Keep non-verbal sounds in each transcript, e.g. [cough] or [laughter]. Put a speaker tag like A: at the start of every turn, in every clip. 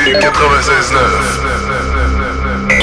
A: 96.9.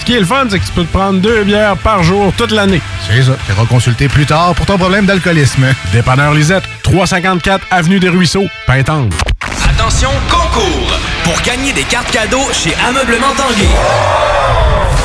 B: Ce qui est le fun, c'est que tu peux te prendre deux bières par jour toute l'année.
C: C'est ça. Tu consulter plus tard pour ton problème d'alcoolisme.
B: Dépanneur Lisette, 354 Avenue des Ruisseaux, Pintendre.
A: Attention, concours! Pour gagner des cartes cadeaux chez Ameublement Tanguay.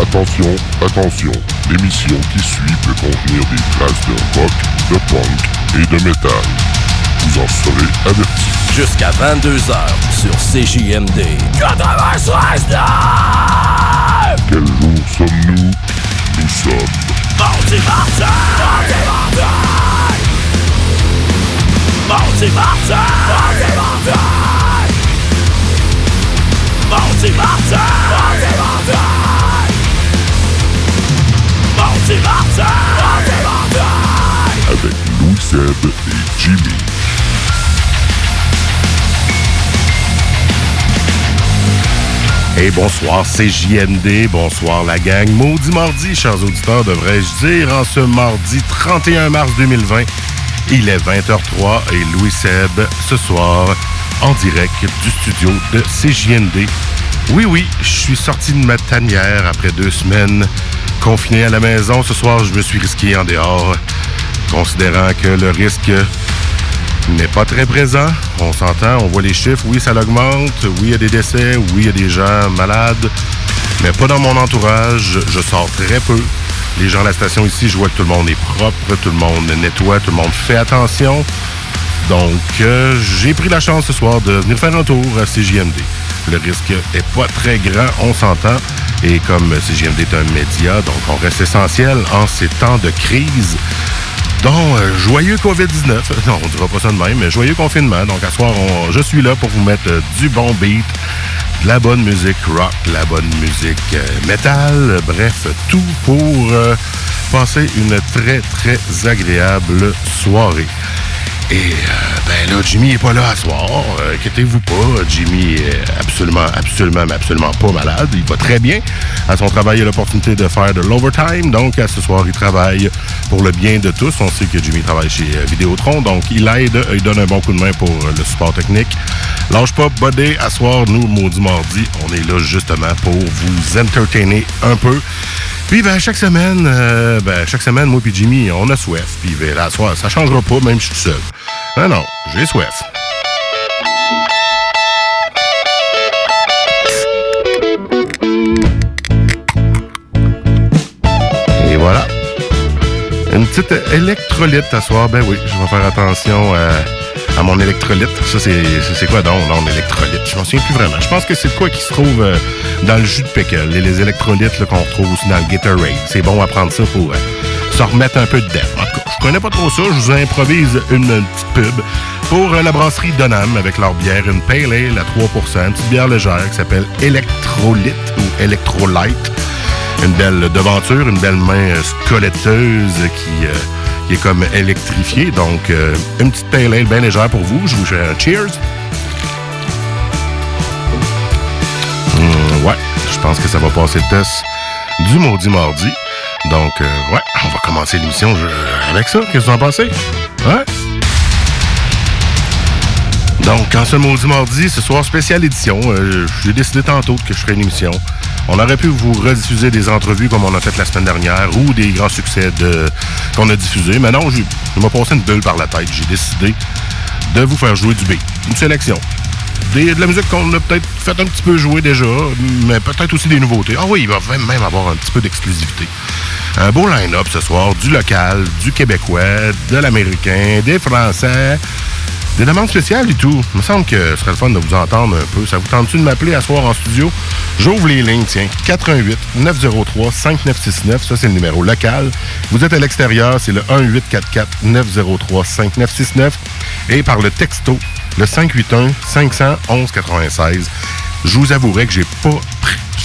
D: Attention, attention, l'émission qui suit peut contenir des traces de rock, de punk et de métal. Vous en serez avertis.
A: Jusqu'à 22h sur CJMD. 96
D: Quel jour sommes-nous? Nous sommes...
A: Mardi Martin! Mardi Martin! Mardi Martin! Mardi Martin! Mardi Martin! Mardi Martin!
D: Seb et Jimmy.
E: Et bonsoir, c'est JMD. Bonsoir, la gang. Maudit mardi, chers auditeurs, devrais-je dire, en ce mardi 31 mars 2020. Il est 20h03 et Louis Seb, ce soir, en direct du studio de CJND. Oui, oui, je suis sorti de ma tanière après deux semaines confiné à la maison. Ce soir, je me suis risqué en dehors, considérant que le risque n'est pas très présent. On s'entend, on voit les chiffres. Oui, ça l'augmente. Oui, il y a des décès. Oui, il y a des gens malades. Mais pas dans mon entourage. Je sors très peu. Les gens à la station ici, je vois que tout le monde est propre, tout le monde nettoie, tout le monde fait attention. Donc, euh, j'ai pris la chance ce soir de venir faire un tour à CJMD. Le risque est pas très grand, on s'entend. Et comme CGMD est un média, donc on reste essentiel en ces temps de crise. Donc, euh, joyeux COVID-19. [laughs] Non, on dira pas ça de mais joyeux confinement. Donc, à soir, je suis là pour vous mettre euh, du bon beat, de la bonne musique rock, la bonne musique euh, metal. Bref, tout pour passer une très, très agréable soirée. Et euh, ben là, Jimmy est pas là à soir. Euh, inquiétez-vous pas, Jimmy est absolument, absolument, absolument pas malade. Il va très bien. À son travail, il a l'opportunité de faire de l'overtime. Donc, à ce soir, il travaille pour le bien de tous. On sait que Jimmy travaille chez euh, Vidéotron. Donc, il aide, il donne un bon coup de main pour le support technique. Lâche pas, Buddy, à soir, nous, maudit mardi, on est là justement pour vous entertainer un peu. Puis ben, chaque semaine, euh, ben, chaque semaine, moi et Jimmy, on a soif. Puis ben, la soir, ça changera pas, même si je suis seul. Non, non, j'ai soif. Et voilà. Une petite électrolyte à soir. Ben oui, je vais faire attention à, mon électrolyte. Ça, c'est quoi donc, non, l'électrolyte? Je m'en souviens plus vraiment. Je pense que c'est quoi qui se trouve euh, dans le jus de pickle. Les, les électrolytes qu'on retrouve aussi dans le Gatorade. C'est bon à prendre ça pour euh, se un peu dedans. En tout cas, connais pas trop ça, je vous improvise une petite pub pour euh, la brasserie Donham avec leur bière, une Pale Ale à 3% une petite bière légère qui s'appelle Electrolyte ou Electrolyte. Une belle devanture, une belle main euh, squeletteuse qui, euh, qui est comme électrifiée. Donc, une petite Pale Ale bien légère pour vous. Je vous fais un cheers. Hmm, ouais, je pense que ça va passer le test du maudit mardi. Donc, ouais, on va commencer l'émission avec ça. Qu'est-ce que vous en pensez? Ouais? Donc, en ce maudit mardi, ce soir, spécial édition, euh, j'ai décidé tantôt que je ferais une émission. On aurait pu vous rediffuser des entrevues comme on a fait la semaine dernière ou des grands succès de, qu'on a diffusés. Mais non, je, je m'ai passé une bulle par la tête. J'ai décidé de vous faire jouer du B. Une sélection. De la musique qu'on a peut-être fait un petit peu jouer déjà, mais peut-être aussi des nouveautés. Ah oui, il va même avoir un petit peu d'exclusivité. Un beau line-up ce soir, du local, du québécois, de l'américain, des français, des demandes spéciales et tout. Il me semble que ce serait le fun de vous entendre un peu. Ça vous tente-tu de m'appeler à soir en studio? J'ouvre les lignes, tiens. 88 903 5969. Ça, c'est le numéro local. Vous êtes à l'extérieur, c'est le 1844 903 5969. Et par le texto, le 581 511 96. Je vous avouerai que j'ai pas,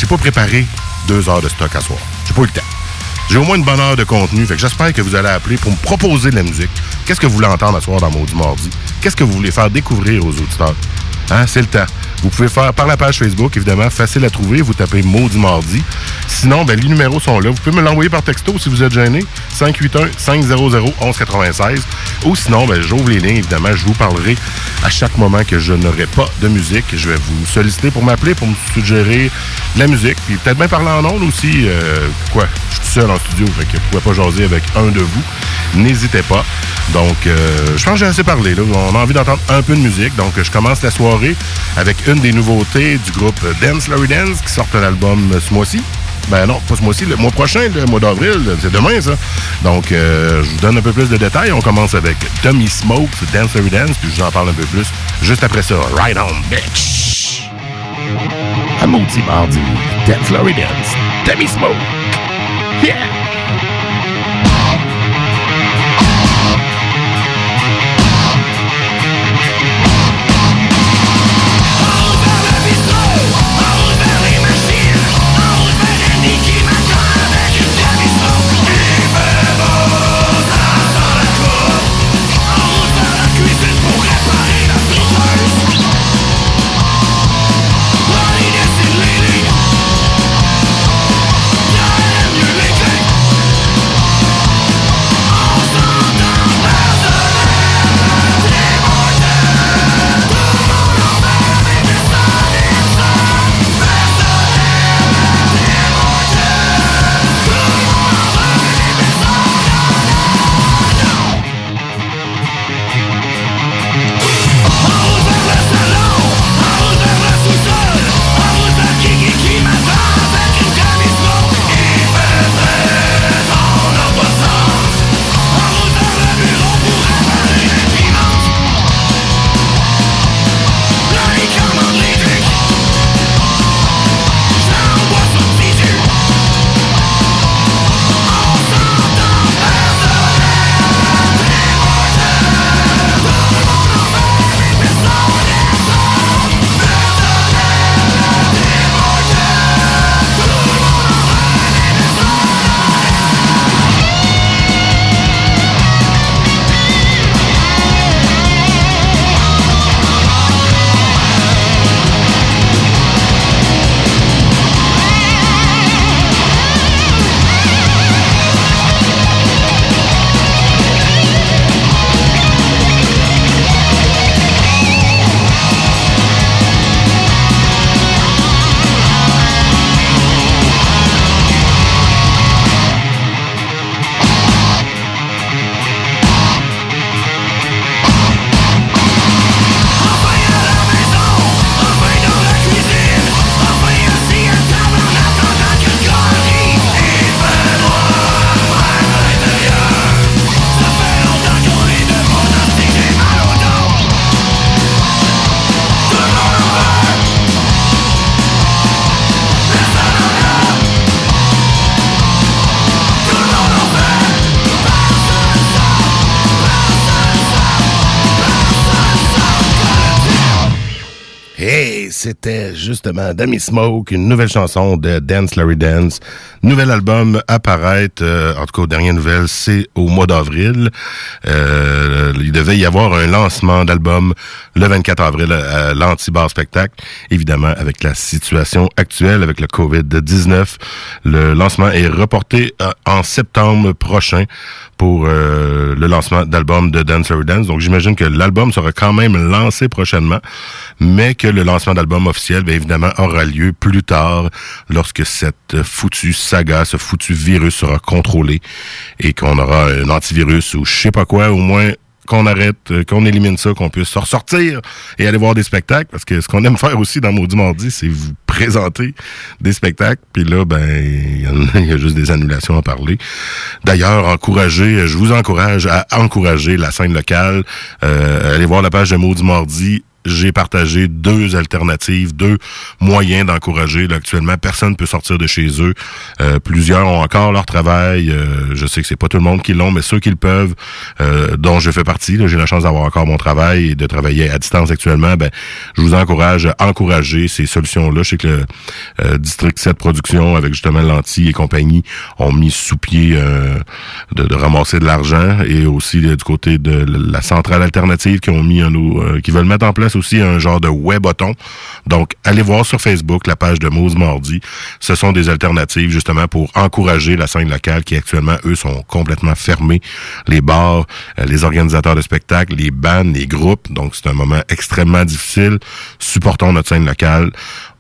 E: pas préparé deux heures de stock à soir. J'ai pas eu le temps. J'ai au moins une bonne heure de contenu, fait j'espère que vous allez appeler pour me proposer de la musique. Qu'est-ce que vous voulez entendre à soir dans Maudit Mardi? Qu'est-ce que vous voulez faire découvrir aux auditeurs? Hein, c'est le temps. Vous pouvez faire par la page Facebook, évidemment, facile à trouver. Vous tapez Maudit Mardi. Sinon, ben, les numéros sont là. Vous pouvez me l'envoyer par texto si vous êtes gêné. 581-500-1196. Ou sinon, ben, j'ouvre les lignes, évidemment. Je vous parlerai à chaque moment que je n'aurai pas de musique. Je vais vous solliciter pour m'appeler, pour me suggérer de la musique. Puis peut-être bien parler en ondes aussi. Euh, quoi? Je suis seul en studio, fait que je pouvez pas jaser avec un de vous. N'hésitez pas. Donc, euh, je pense que j'ai assez parlé. On a envie d'entendre un peu de musique. Donc, je commence la soirée avec une des nouveautés du groupe Dance Larry Dance qui sort un album ce mois-ci. Ben non, pas ce mois-ci, le mois prochain, le mois d'avril, c'est demain ça. Donc, euh, je vous donne un peu plus de détails. On commence avec Tommy Smoke, Dance Larry Dance, puis je vous en parle un peu plus juste après ça. Ride on, bitch! Un maudit mardi, Dance Larry Dance, Tommy Smoke. Yeah! C'était justement Demi Smoke, une nouvelle chanson de Dance Larry Dance. Nouvel album apparaître, euh, en tout cas, aux dernières nouvelles, c'est au mois d'avril. Euh, il devait y avoir un lancement d'album le 24 avril à l'Antibar Spectacle. Évidemment, avec la situation actuelle, avec le COVID-19, le lancement est reporté euh, en septembre prochain pour euh, le lancement d'album de Dance Dance. Donc, j'imagine que l'album sera quand même lancé prochainement, mais que le lancement d'album officiel, bien évidemment, aura lieu plus tard lorsque cette foutue ce foutu virus sera contrôlé et qu'on aura un antivirus ou je sais pas quoi, au moins qu'on arrête, euh, qu'on élimine ça, qu'on puisse ressortir et aller voir des spectacles. Parce que ce qu'on aime [laughs] faire aussi dans Maudit Mardi, c'est vous présenter des spectacles. Puis là, ben, il y, a juste des annulations à parler. D'ailleurs, encourager, je vous encourage à encourager la scène locale. Euh, allez voir la page de Maudit Mardi j'ai partagé deux alternatives, deux moyens d'encourager. Actuellement, personne peut sortir de chez eux. Euh, plusieurs ont encore leur travail. Euh, je sais que c'est pas tout le monde qui l'ont, mais ceux qui le peuvent, euh, dont je fais partie, j'ai la chance d'avoir encore mon travail et de travailler à distance actuellement. Ben, je vous encourage à encourager ces solutions-là. Je sais que le District 7 Production, avec justement Lanty et compagnie, ont mis sous pied de, de, ramasser de l'argent et aussi du côté de la centrale alternative qui ont mis qui veulent mettre en place aussi un genre de web-botton. Donc, allez voir sur Facebook la page de Mose Mardi. Ce sont des alternatives justement pour encourager la scène locale qui actuellement, eux, sont complètement fermés. Les bars, euh, les organisateurs de spectacles, les bands, les groupes. Donc, c'est un moment extrêmement difficile. Supportons notre scène locale.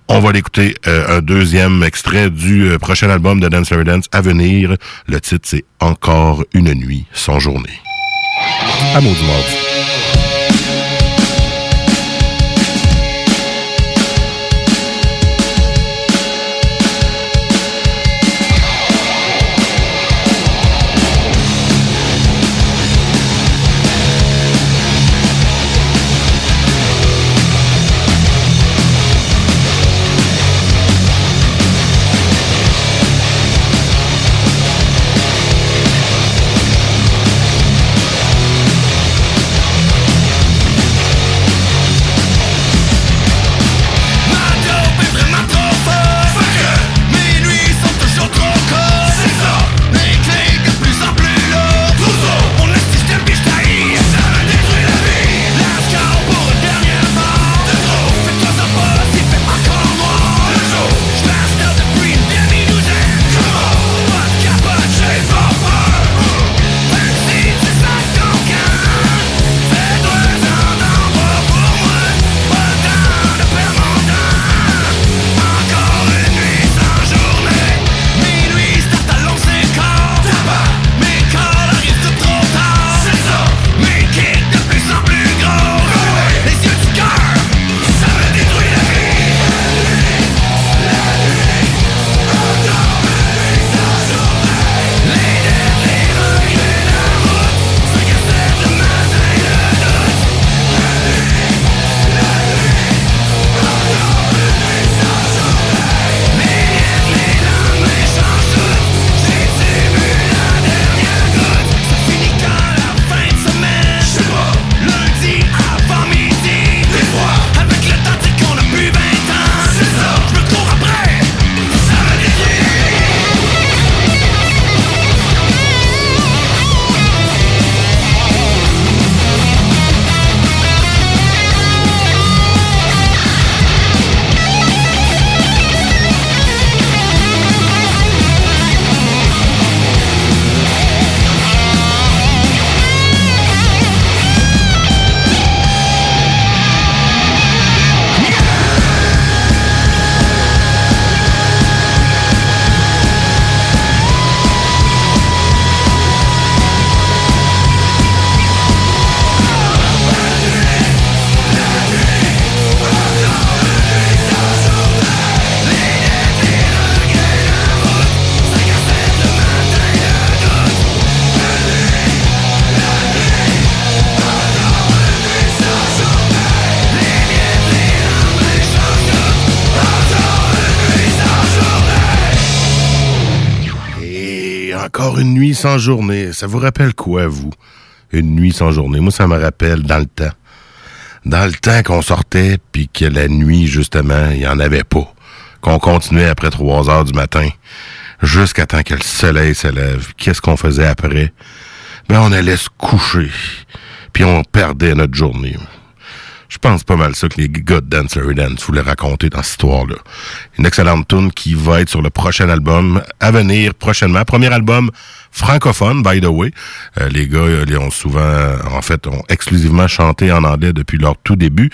E: On va l'écouter euh, un deuxième extrait du euh, prochain album de Dance Dance à venir. Le titre, c'est Encore une nuit sans journée. À Maudit Mardi. Sans journée, ça vous rappelle quoi, vous? Une nuit sans journée. Moi, ça me rappelle dans le temps. Dans le temps qu'on sortait, puis que la nuit, justement, il n'y en avait pas. Qu'on continuait après 3 heures du matin, jusqu'à temps que le soleil se lève. Qu'est-ce qu'on faisait après? Ben, on allait se coucher, puis on perdait notre journée. Je pense pas mal ça que les gars de Dancer Dance voulaient raconter dans cette histoire-là. Une excellente tune qui va être sur le prochain album à venir prochainement. Premier album francophone, by the way. Euh, les gars, euh, ils ont souvent, en fait, ont exclusivement chanté en anglais depuis leur tout début.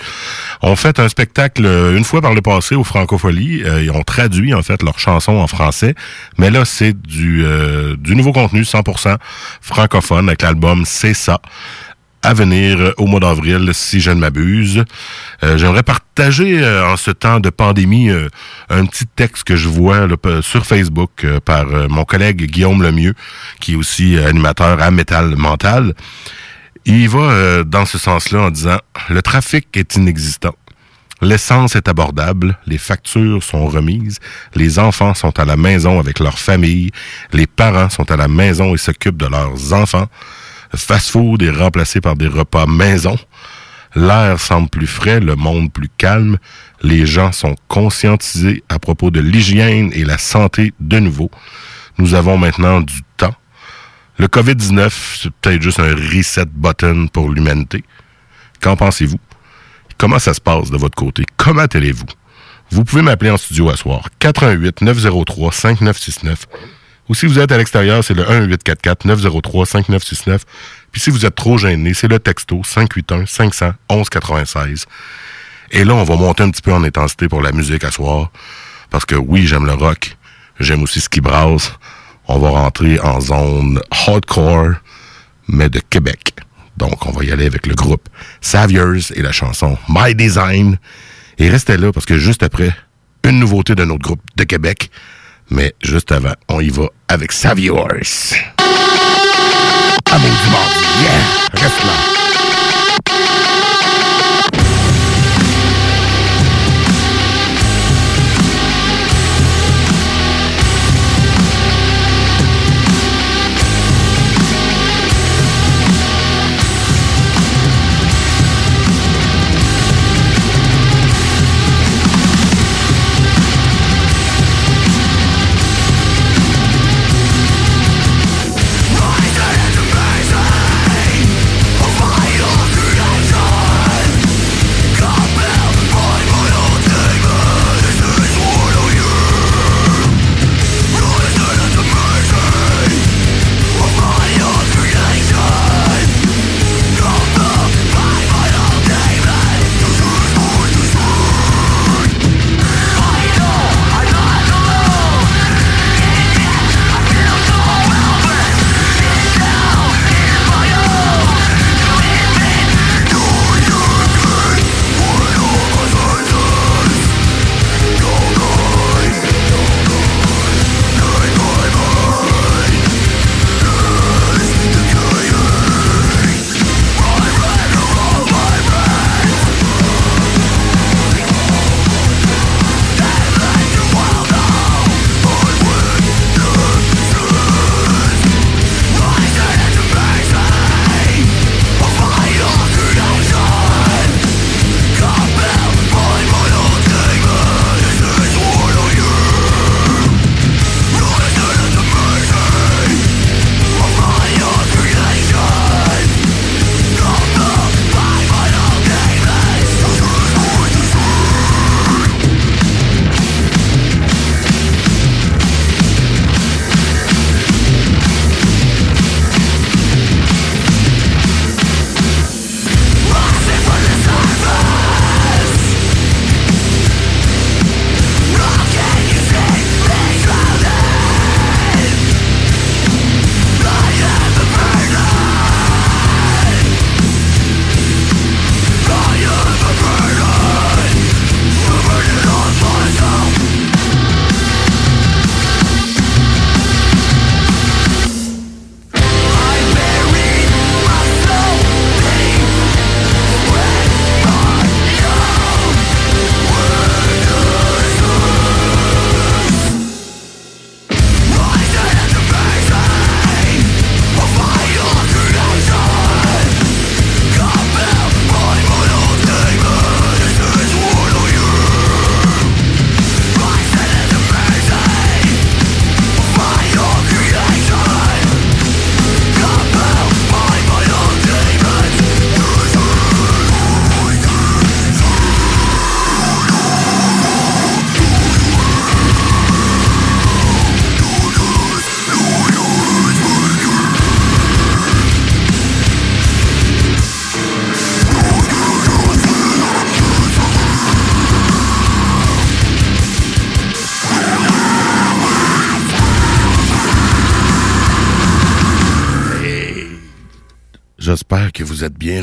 E: On fait un spectacle euh, une fois par le passé au Francophonie. ils ont traduit, en fait, leurs chansons en français. Mais là, c'est du, du nouveau contenu 100% francophone avec l'album C'est ça à venir euh, au mois d'avril, si je ne m'abuse. Euh, j'aimerais partager euh, en ce temps de pandémie un petit texte que je vois sur Facebook par mon collègue Guillaume Lemieux, qui est aussi animateur à Métal Mental. Il va dans ce sens-là en disant Le trafic est inexistant. L'essence est abordable, les factures sont remises, les enfants sont à la maison avec leur famille, les parents sont à la maison et s'occupent de leurs enfants fast-food est remplacé par des repas maison. L'air semble plus frais, le monde plus calme. Les gens sont conscientisés à propos de l'hygiène et la santé de nouveau. Nous avons maintenant du temps. Le COVID-19, c'est peut-être juste un reset button pour l'humanité. Qu'en pensez-vous? Comment ça se passe de votre côté? Comment allez-vous? Vous pouvez m'appeler en studio à soir. 88 903 5969 ou si vous êtes à l'extérieur, c'est le 1-844-903-5969. Puis si vous êtes trop gêné, c'est le texto 581-500-1196. Et là, on va monter un petit peu en intensité pour la musique à soir. Parce que oui, j'aime le rock. J'aime aussi ce qui brasse. On va rentrer en zone hardcore, mais de Québec. Donc, on va y aller avec le groupe Saviors et la chanson My Design. Et restez là parce que juste après, une nouveauté de notre groupe de Québec. Mais juste avant, on y va avec Saviors. Ah, mon dimanche, yeah! Reste là.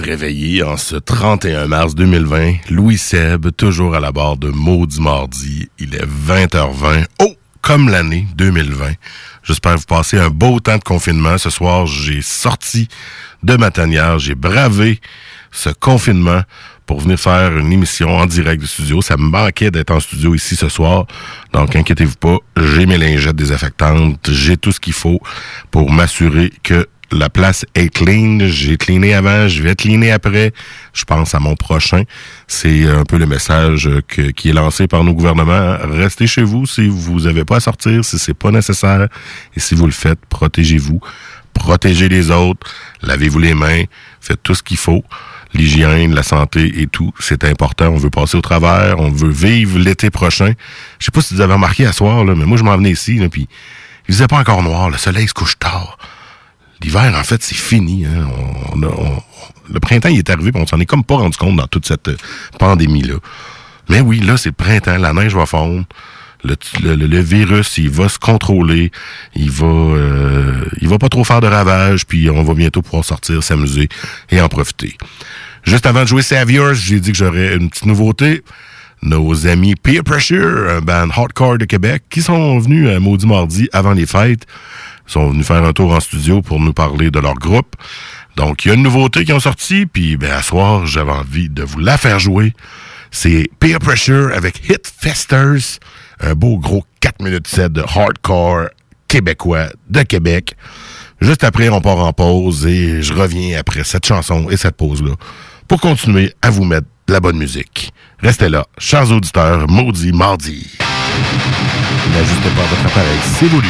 E: Réveillés en ce 31 mars 2020. Louis Seb, toujours à la barre de Maudit Mardi. Il est 20h20. Oh! Comme l'année 2020. J'espère vous passez un beau temps de confinement. Ce soir, j'ai sorti de ma tanière. J'ai bravé ce confinement pour venir faire une émission en direct du studio. Ça me manquait d'être en studio ici ce soir. Donc, inquiétez-vous pas. J'ai mes lingettes désaffectantes. J'ai tout ce qu'il faut pour m'assurer que la place est clean. J'ai cleané avant, je vais cleaner après. Je pense à mon prochain. C'est un peu le message qui est lancé par nos gouvernements. Restez chez vous si vous n'avez pas à sortir, si c'est pas nécessaire. Et si vous le faites, protégez-vous. Protégez les autres. Lavez-vous les mains. Faites tout ce qu'il faut. L'hygiène, la santé et tout, c'est important. On veut passer au travers. On veut vivre l'été prochain. Je sais pas si vous avez remarqué à soir, là, mais moi, je m'en venais ici, là, puis il faisait pas encore noir. Le soleil se couche tard l'hiver, en fait, c'est fini. Hein. le printemps, il est arrivé, on s'en est comme pas rendu compte dans toute cette euh, pandémie-là. Mais oui, là, c'est le printemps, la neige va fondre. Le, virus, il va se contrôler, il va, euh, il va pas trop faire de ravages, puis on va bientôt pouvoir sortir, s'amuser et en profiter. Juste avant de jouer Saviors, j'ai dit que j'aurais une petite nouveauté. Nos amis Peer Pressure, un band hardcore de Québec, qui sont venus à Maudit Mardi avant les fêtes sont venus faire un tour en studio pour nous parler de leur groupe. Donc, il y a une nouveauté qui ont sorti, puis ben, à soir, j'avais envie de vous la faire jouer. C'est Peer Pressure avec Hit Festers, un beau gros 4 minutes 7 de hardcore québécois de Québec. Juste après, on part en pause et je reviens après cette chanson et cette pause-là pour continuer à vous mettre de la bonne musique. Restez là, chers auditeurs, maudit mardi. N'ajustez pas votre appareil, c'est voulu.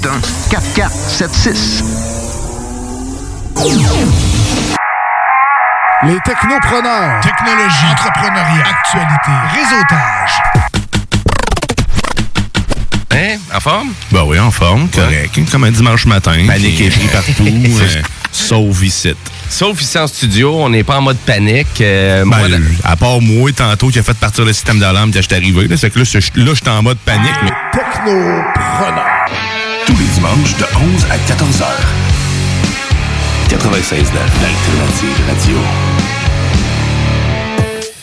F: 4476.
C: Les technopreneurs. Technologie. Entrepreneuriat. Actualité. Réseautage.
E: Hein? En forme?
G: Ben oui, en forme, correct. Comme un dimanche matin.
E: Panique et pris partout. [laughs]
G: euh, sauf ici.
E: Sauf ici en studio, on n'est pas en mode panique. Euh, moi,
G: Ben,
E: la-
G: à part moi, tantôt, qui a fait partir le système d'alarme quand je suis arrivé. Là, c'est que là, je là, j'étais en mode panique. Mais...
C: Technopreneur.
H: Tous les dimanches de 11 à 14 heures. 96.9, l'alternative radio.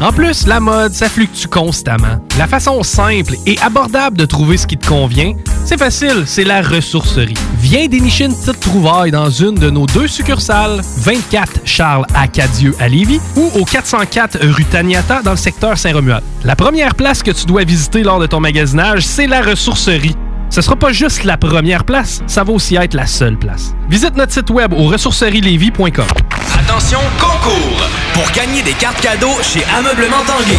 I: En plus, la mode, ça fluctue constamment. La façon simple et abordable de trouver ce qui te convient, c'est facile, c'est la ressourcerie. Viens dénicher une petite trouvaille dans une de nos deux succursales, 24 Charles Acadieux à Lévis ou au 404 rue Taniata dans le secteur Saint-Romuald. La première place que tu dois visiter lors de ton magasinage, c'est la ressourcerie. Ce sera pas juste la première place, ça va aussi être la seule place. Visite notre site web au ressourcerielevy.com.
J: Attention, concours! Pour gagner des cartes cadeaux chez Ameublement Tanguay.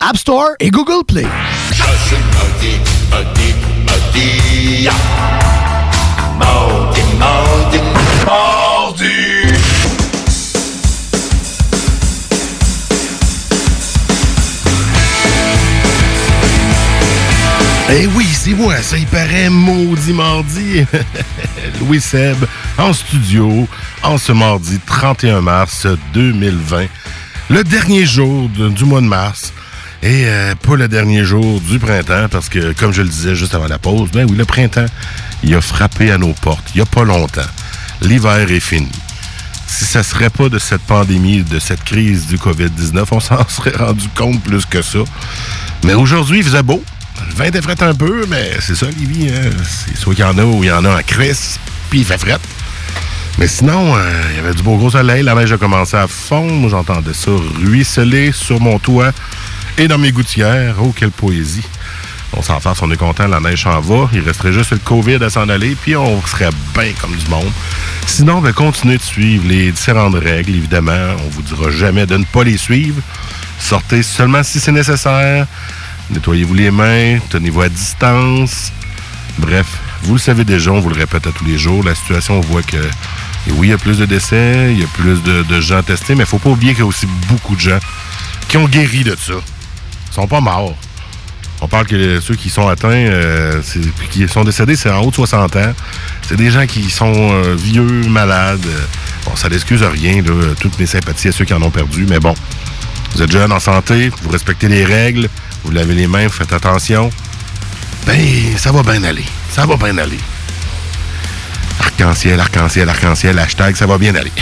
C: App Store et Google Play.
E: Eh oui, c'est moi, ça y paraît maudit mardi. [laughs] Louis Seb en studio en ce mardi 31 mars 2020. Le dernier jour du mois de mars. Et euh, pas le dernier jour du printemps, parce que, comme je le disais juste avant la pause, ben oui, le printemps, il a frappé à nos portes, il n'y a pas longtemps. L'hiver est fini. Si ça serait pas de cette pandémie, de cette crise du COVID-19, on s'en serait rendu compte plus que ça. Mais aujourd'hui, il faisait beau. Le vin était fret un peu, mais c'est ça, Livy. hein. Soit qu'il y en a ou il y en a en crise, puis il fait fret. Mais sinon, euh, il y avait du beau gros soleil. La neige a commencé à fondre. J'entendais ça ruisseler sur mon toit et dans mes gouttières. Oh, quelle poésie. On s'en fasse, on est content, la neige s'en va. Il resterait juste le COVID à s'en aller, puis on serait bien comme du monde. Sinon, ben, continuez de suivre les différentes règles, évidemment. On vous dira jamais de ne pas les suivre. Sortez seulement si c'est nécessaire. Nettoyez-vous les mains, tenez-vous à distance. Bref, vous le savez déjà, on vous le répète à tous les jours. La situation, on voit que oui, il y a plus de décès, il y a plus de, de gens testés, mais il faut pas oublier qu'il y a aussi beaucoup de gens qui ont guéri de ça. Ils sont pas morts. On parle que ceux qui sont atteints, euh, qui sont décédés, c'est en haut de 60 ans. C'est des gens qui sont euh, vieux, malades. Bon, ça n'excuse rien. Toutes mes sympathies à ceux qui en ont perdu, mais bon. Vous êtes jeune, en santé, vous respectez les règles, vous lavez les mains, vous faites attention. Ben, ça va bien aller. Ça va bien aller. Arc-en-ciel, arc-en-ciel, arc-en-ciel, hashtag, ça va bien aller.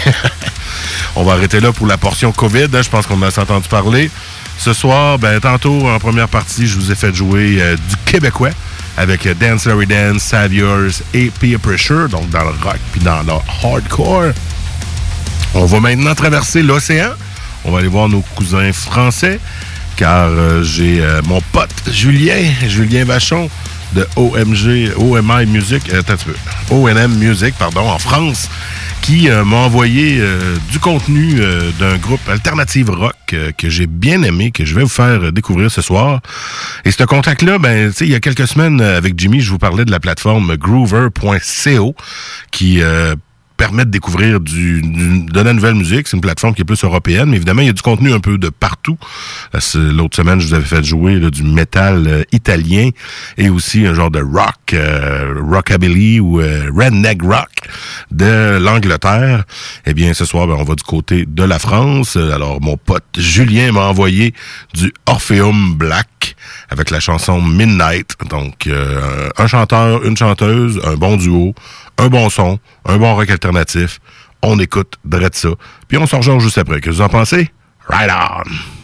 E: [laughs] On va arrêter là pour la portion COVID. hein. Je pense qu'on a assez entendu parler. Ce soir, ben, tantôt, en première partie, je vous ai fait jouer euh, du québécois avec euh, Dance Larry Dance, Saviors et Peer Pressure, donc dans le rock puis dans le hardcore. On va maintenant traverser l'océan. On va aller voir nos cousins français, car euh, j'ai mon pote Julien, Julien Vachon de OMG, OMI Music, euh, attends un peu, ONM Music, pardon, en France, qui euh, m'a envoyé euh, du contenu d'un groupe alternative rock que j'ai bien aimé, que je vais vous faire découvrir ce soir. Et ce contact-là, ben, tu sais, il y a quelques semaines, avec Jimmy, je vous parlais de la plateforme groover.co qui euh, permet de découvrir du, du- de la nouvelle musique. C'est une plateforme qui est plus européenne, mais évidemment, il y a du contenu un peu de partout. C'est- L'autre semaine, je vous avais fait jouer du métal euh, italien et aussi un genre de rock, euh, rockabilly ou euh, redneck rock de l'Angleterre. Eh bien, ce soir, ben, on va du côté de la France. Euh, Alors, mon pote Julien m'a envoyé du Orpheum Black avec la chanson Midnight. Donc, euh, un chanteur, une chanteuse, un bon duo, un bon son, un bon rock alternatif. On écoute Dredd ça. Puis on s'en rejoint juste après. Qu'est-ce que vous en pensez? Right on!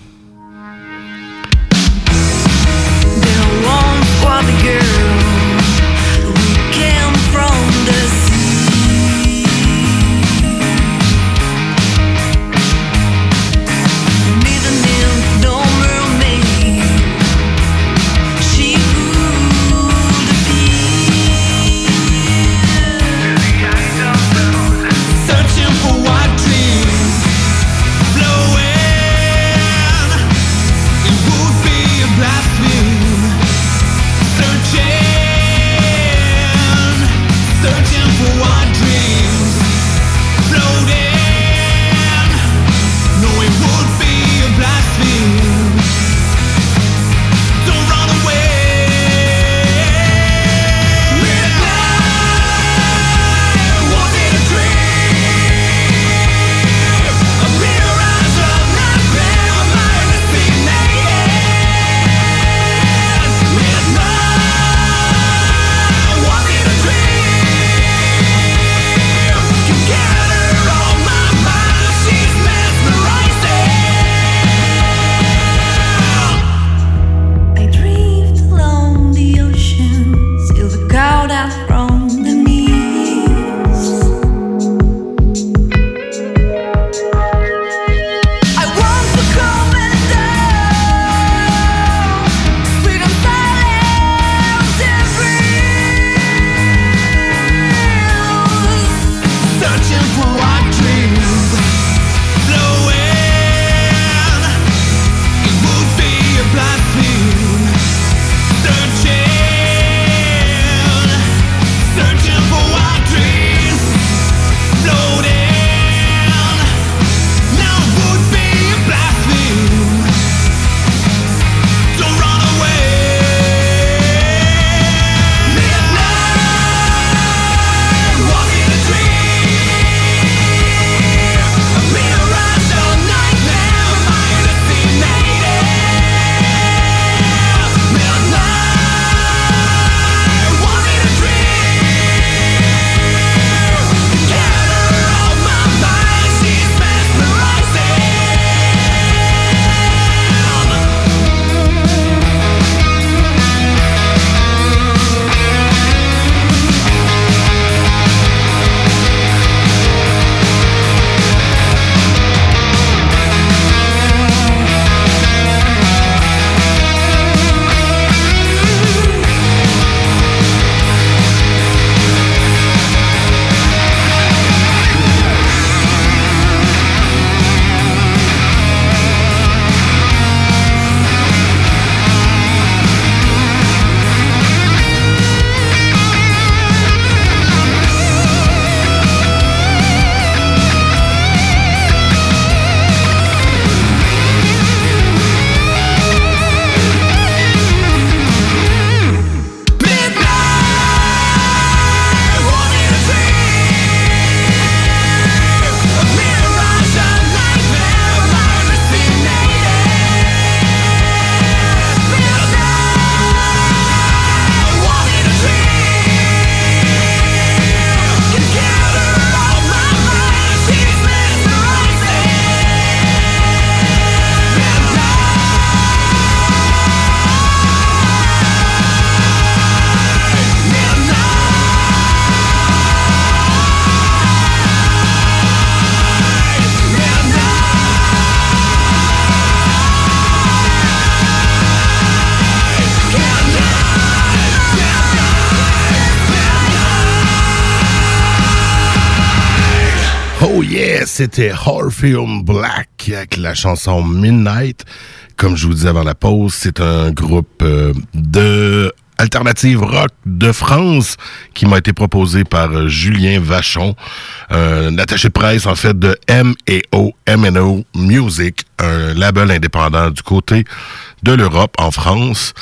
E: C'était Horfield Black avec la chanson Midnight. Comme je vous disais avant la pause, c'est un groupe euh, de alternative rock de France qui m'a été proposé par euh, Julien Vachon, un attaché de presse en fait de M&O, M&O Music, un label indépendant du côté de l'Europe en France.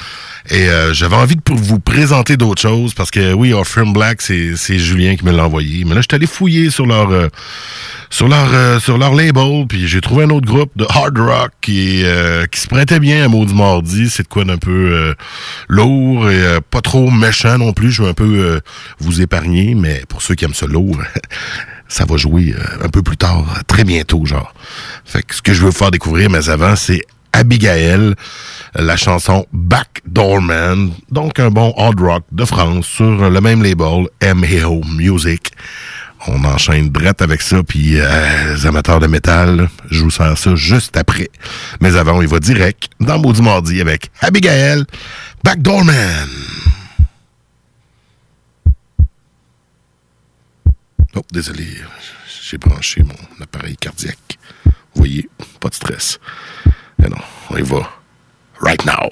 E: Et euh, j'avais envie de vous présenter d'autres choses parce que oui, Firm Black, c'est Julien qui me l'a envoyé. Mais là, je suis allé fouiller sur leur euh, sur leur euh, sur leur label, puis j'ai trouvé un autre groupe de hard rock qui euh, qui se prêtait bien à Maudit Mardi. C'est de quoi d'un peu euh, lourd et euh, pas trop méchant non plus. Je veux un peu vous épargner, mais pour ceux qui aiment ça lourd, [laughs] ça va jouer un peu plus tard, très bientôt, genre. Fait que ce que je veux vous faire découvrir, mais avant, c'est Abigail, la chanson Backdoor Man, donc un bon hard rock de France sur le même label, M.A.O. Music. On enchaîne drette avec ça, puis euh, les amateurs de métal, je vous sers ça juste après. Mais avant, il va direct dans Maudit Mardi avec Abigail, Backdoor Man. Oh, désolé, j'ai branché mon appareil cardiaque. Vous voyez, pas de stress. Mais know, on y va. Right now.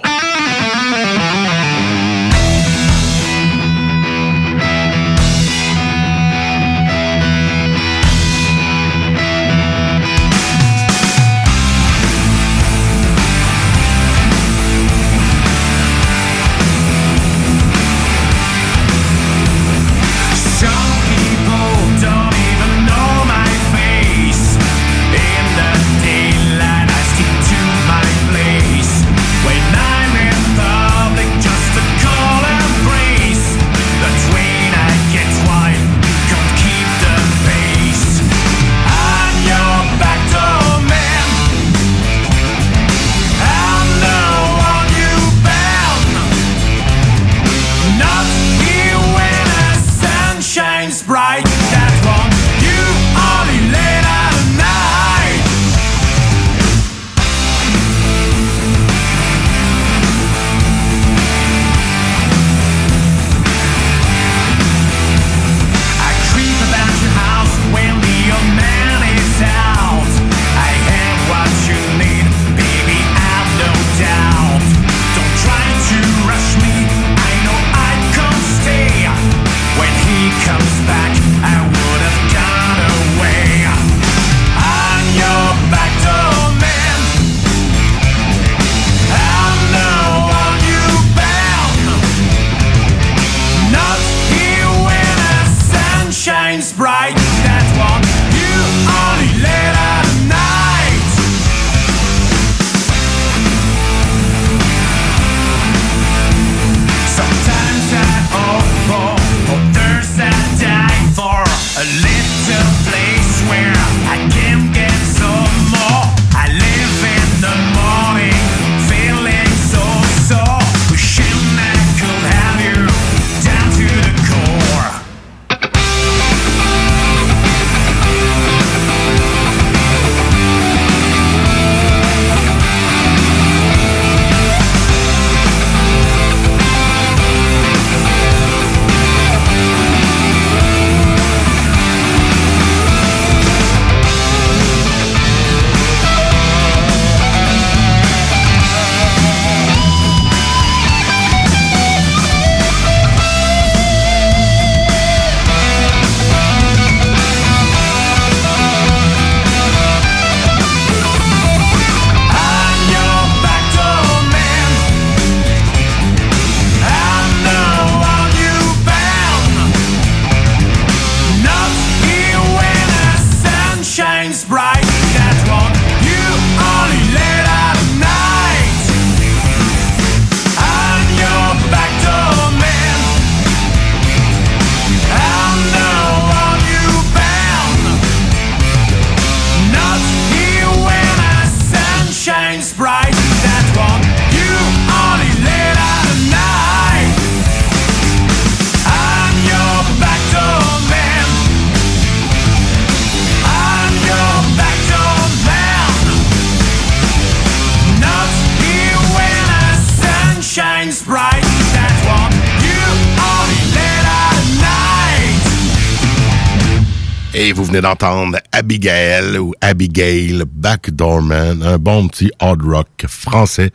E: D'entendre Abigail ou Abigail Backdoorman, un bon petit hard rock français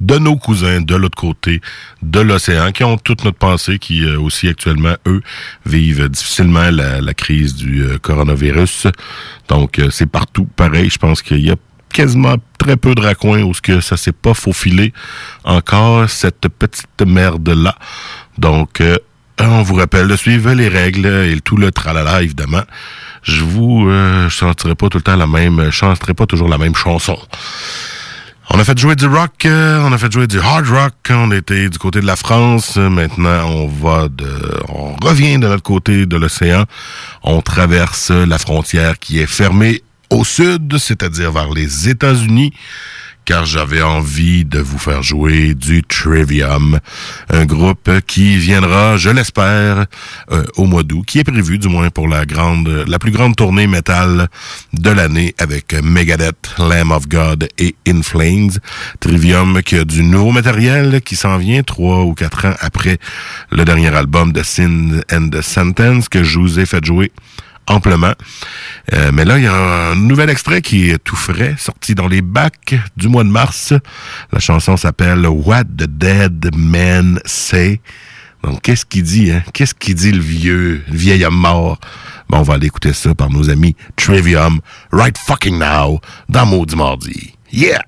E: de nos cousins de l'autre côté de l'océan qui ont toute notre pensée, qui euh, aussi actuellement, eux, vivent difficilement la, crise du euh, coronavirus. Donc, euh, c'est partout pareil. Je pense qu'il y a quasiment très peu de raccoins où ce que ça s'est pas faufilé encore, cette petite merde-là. Donc, on vous rappelle de suivre les règles et tout le tralala, évidemment. Je vous euh, chanterai pas tout le temps la même, je chanterai pas toujours la même chanson. On a fait jouer du rock, euh, on a fait jouer du hard rock, on était du côté de la France. Maintenant, on va de, on revient de notre côté de l'océan. On traverse la frontière qui est fermée au sud, c'est-à-dire vers les États-Unis, car j'avais envie de vous faire jouer du Trivium, un groupe qui viendra, je l'espère, euh, au mois d'août, qui est prévu du moins pour la grande, la plus grande tournée métal de l'année avec Megadeth, Lamb of God et In Flames. Trivium qui a du nouveau matériel qui s'en vient trois ou quatre ans après le dernier album de Sin and the Sentence que je vous ai fait jouer amplement. Euh, mais là, il y a un nouvel extrait qui est tout frais, sorti dans les bacs du mois de mars. La chanson s'appelle What the Dead Men Say. Donc, qu'est-ce qu'il dit, hein? Qu'est-ce qu'il dit le vieux, le vieil homme mort? Bon, on va aller écouter ça par nos amis Trivium, right fucking now, dans Maudit Mardi. Yeah!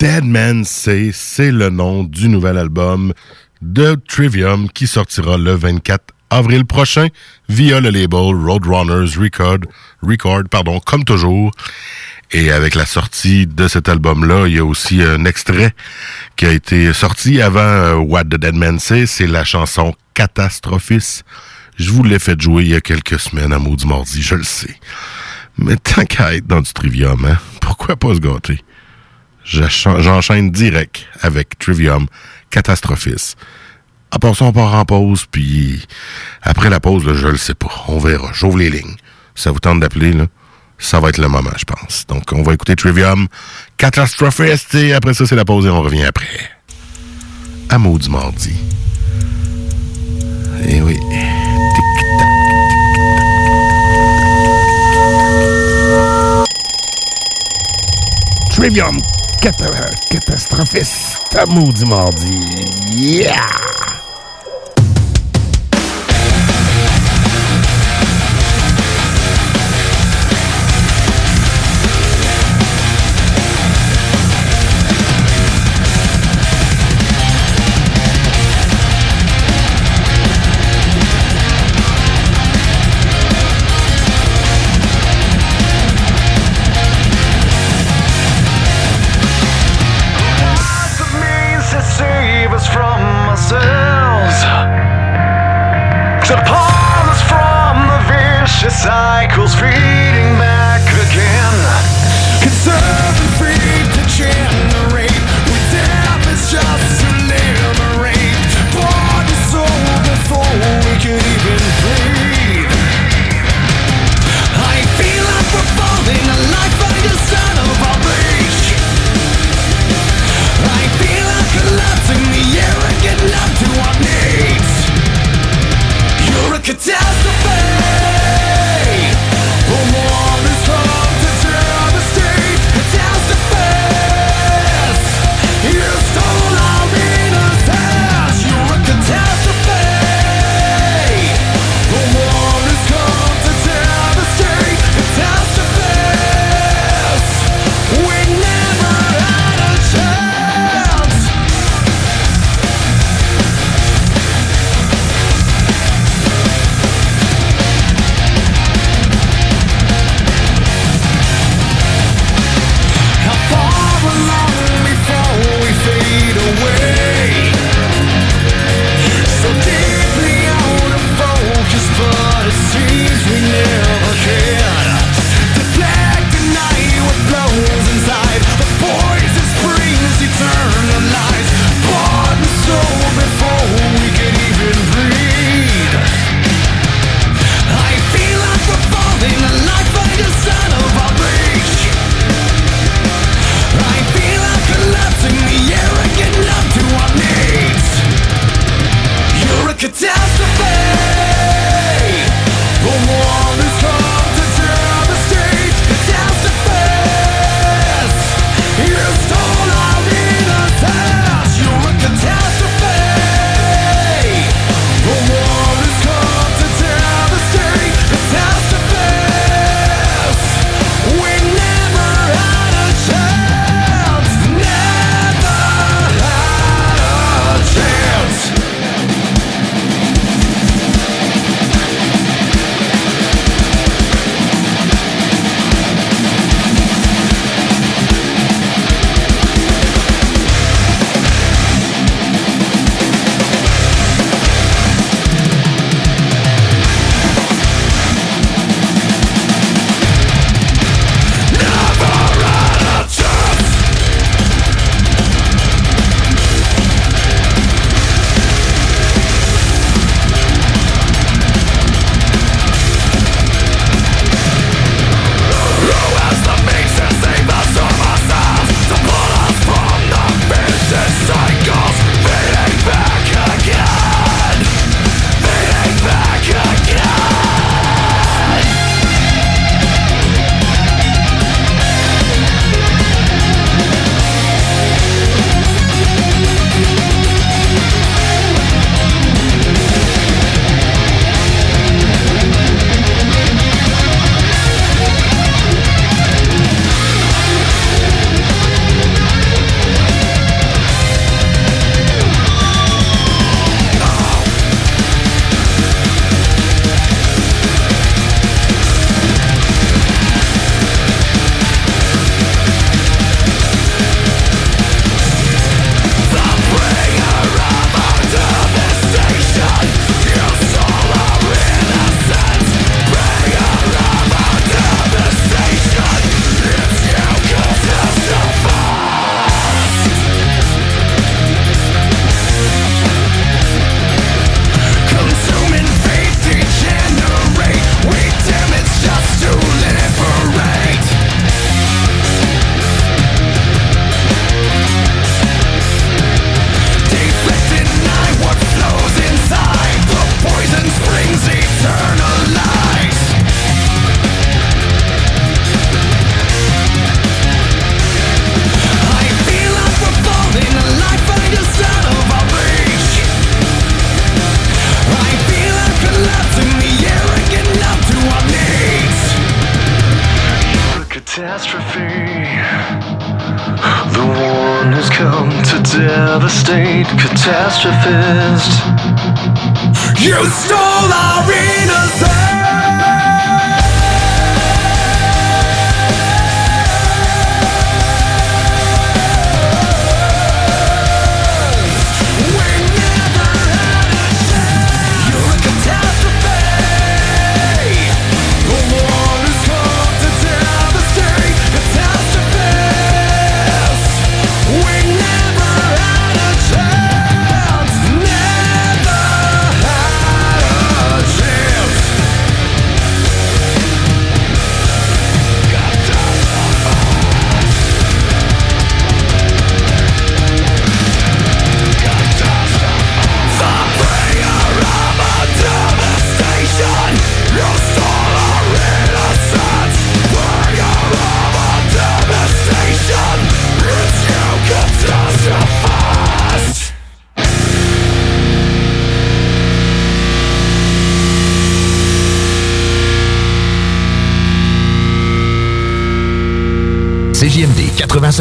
K: Dead
E: Man Say, c'est le nom du nouvel album de Trivium qui sortira le 24 avril prochain via le label Roadrunners Record, pardon, comme toujours. Et avec la sortie de cet album-là, il y a aussi un extrait qui a été sorti avant euh, What the Dead Man Say, c'est la chanson Catastrophis. Je vous l'ai fait jouer il y a quelques semaines à Maudit Mardi, je le sais. Mais tant qu'à être dans du Trivium, hein, pourquoi pas se gâter? J'encha- J'enchaîne direct avec Trivium Catastrophis. À part ça, on part en pause, puis après la pause, je le sais pas. On verra. J'ouvre les lignes. Ça vous tente d'appeler, là? Ça va être le moment, je pense. Donc, on va écouter Trivium Catastrophist, et après ça, c'est la pause et on revient après. À maudit mardi. Eh oui. Trivium Cata- Catastrophiste à maudit mardi. Yeah!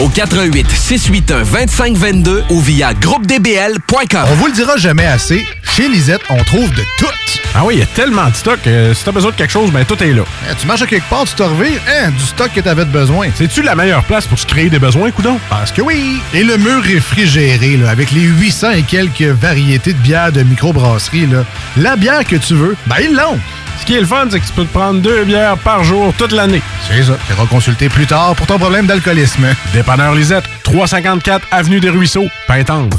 A: au 88 681 2522 ou via groupedbl.com.
C: On vous le dira jamais assez, chez Lisette, on trouve de tout.
B: Ah oui, il y a tellement de stock. euh, si t'as besoin de quelque chose, ben tout est là.
C: Eh, tu marches à quelque part, tu te revires, hein, du stock que t'avais de besoin.
B: C'est-tu la meilleure place pour se créer des besoins, coudon?
C: Parce que oui! Et le mur réfrigéré, là, avec les 800 et quelques variétés de bières de microbrasserie, là, la bière que tu veux, ben ils l'ont!
B: Ce qui est le fun, c'est que tu peux te prendre deux bières par jour toute l'année.
C: C'est ça. Tu consulter plus tard pour ton problème d'alcoolisme.
B: Dépanneur Lisette, 354 Avenue des Ruisseaux, Pintendre.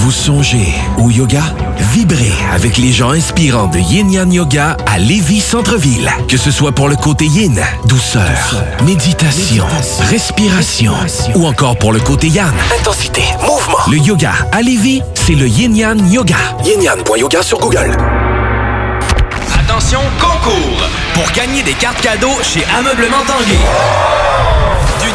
A: Vous songez au yoga? Vibrez avec les gens inspirants de Yin Yang Yoga à Lévis Centre-Ville. Que ce soit pour le côté yin, douceur, méditation, respiration, ou encore pour le côté yang, intensité, mouvement. Le yoga à Lévis, c'est le Yin Yang Yoga. Yin Yang.yoga sur Google.
J: Attention, concours! Pour gagner des cartes cadeaux chez Ameublement Tanguay.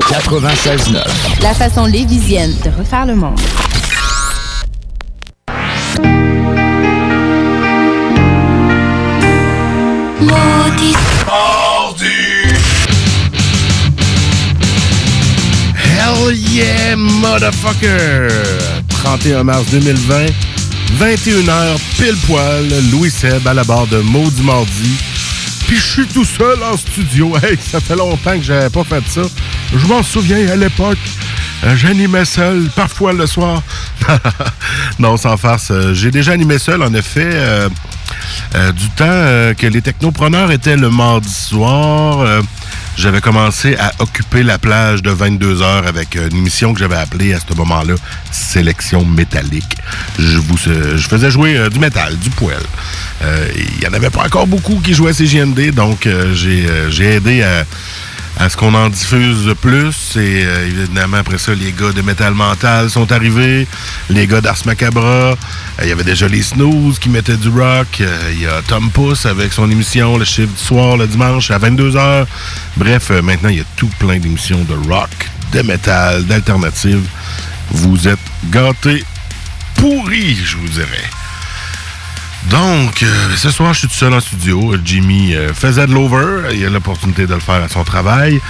K: Floredeco.ca
H: 96.9.
L: La façon lévisienne de refaire le monde.
E: Hell yeah, motherfucker! 31 mars 2020, 21h, pile poil, Louis Seb à la barre de Maudit Mardi. Puis je suis tout seul en studio. Hey, ça fait longtemps que j'avais pas fait ça. Je m'en souviens à l'époque. Euh, J'animais seul, parfois le soir. [laughs] non, sans farce. euh, J'ai déjà animé seul, en effet, euh, du temps que les technopreneurs étaient le mardi soir. j'avais commencé à occuper la plage de 22 heures avec une émission que j'avais appelée à ce moment-là Sélection métallique. Je, faisais jouer du métal, du poêle. Il y en avait pas encore beaucoup qui jouaient à CGMD, donc j'ai aidé à à ce qu'on en diffuse plus. Et euh, évidemment, après ça, les gars de Metal Mental sont arrivés, les gars d'Ars Macabra. Euh, Il y avait déjà les Snooze qui mettaient du rock. Euh, Il y a Tom Puss avec son émission, le chiffre du soir, le dimanche à 22h. Bref, maintenant, il y a tout plein d'émissions de rock, de métal, d'alternative. Vous êtes gâtés pourris, je vous dirais. Donc, euh, ce soir, je suis tout seul en studio. Jimmy euh, faisait de l'over. Il a l'opportunité de le faire à son travail.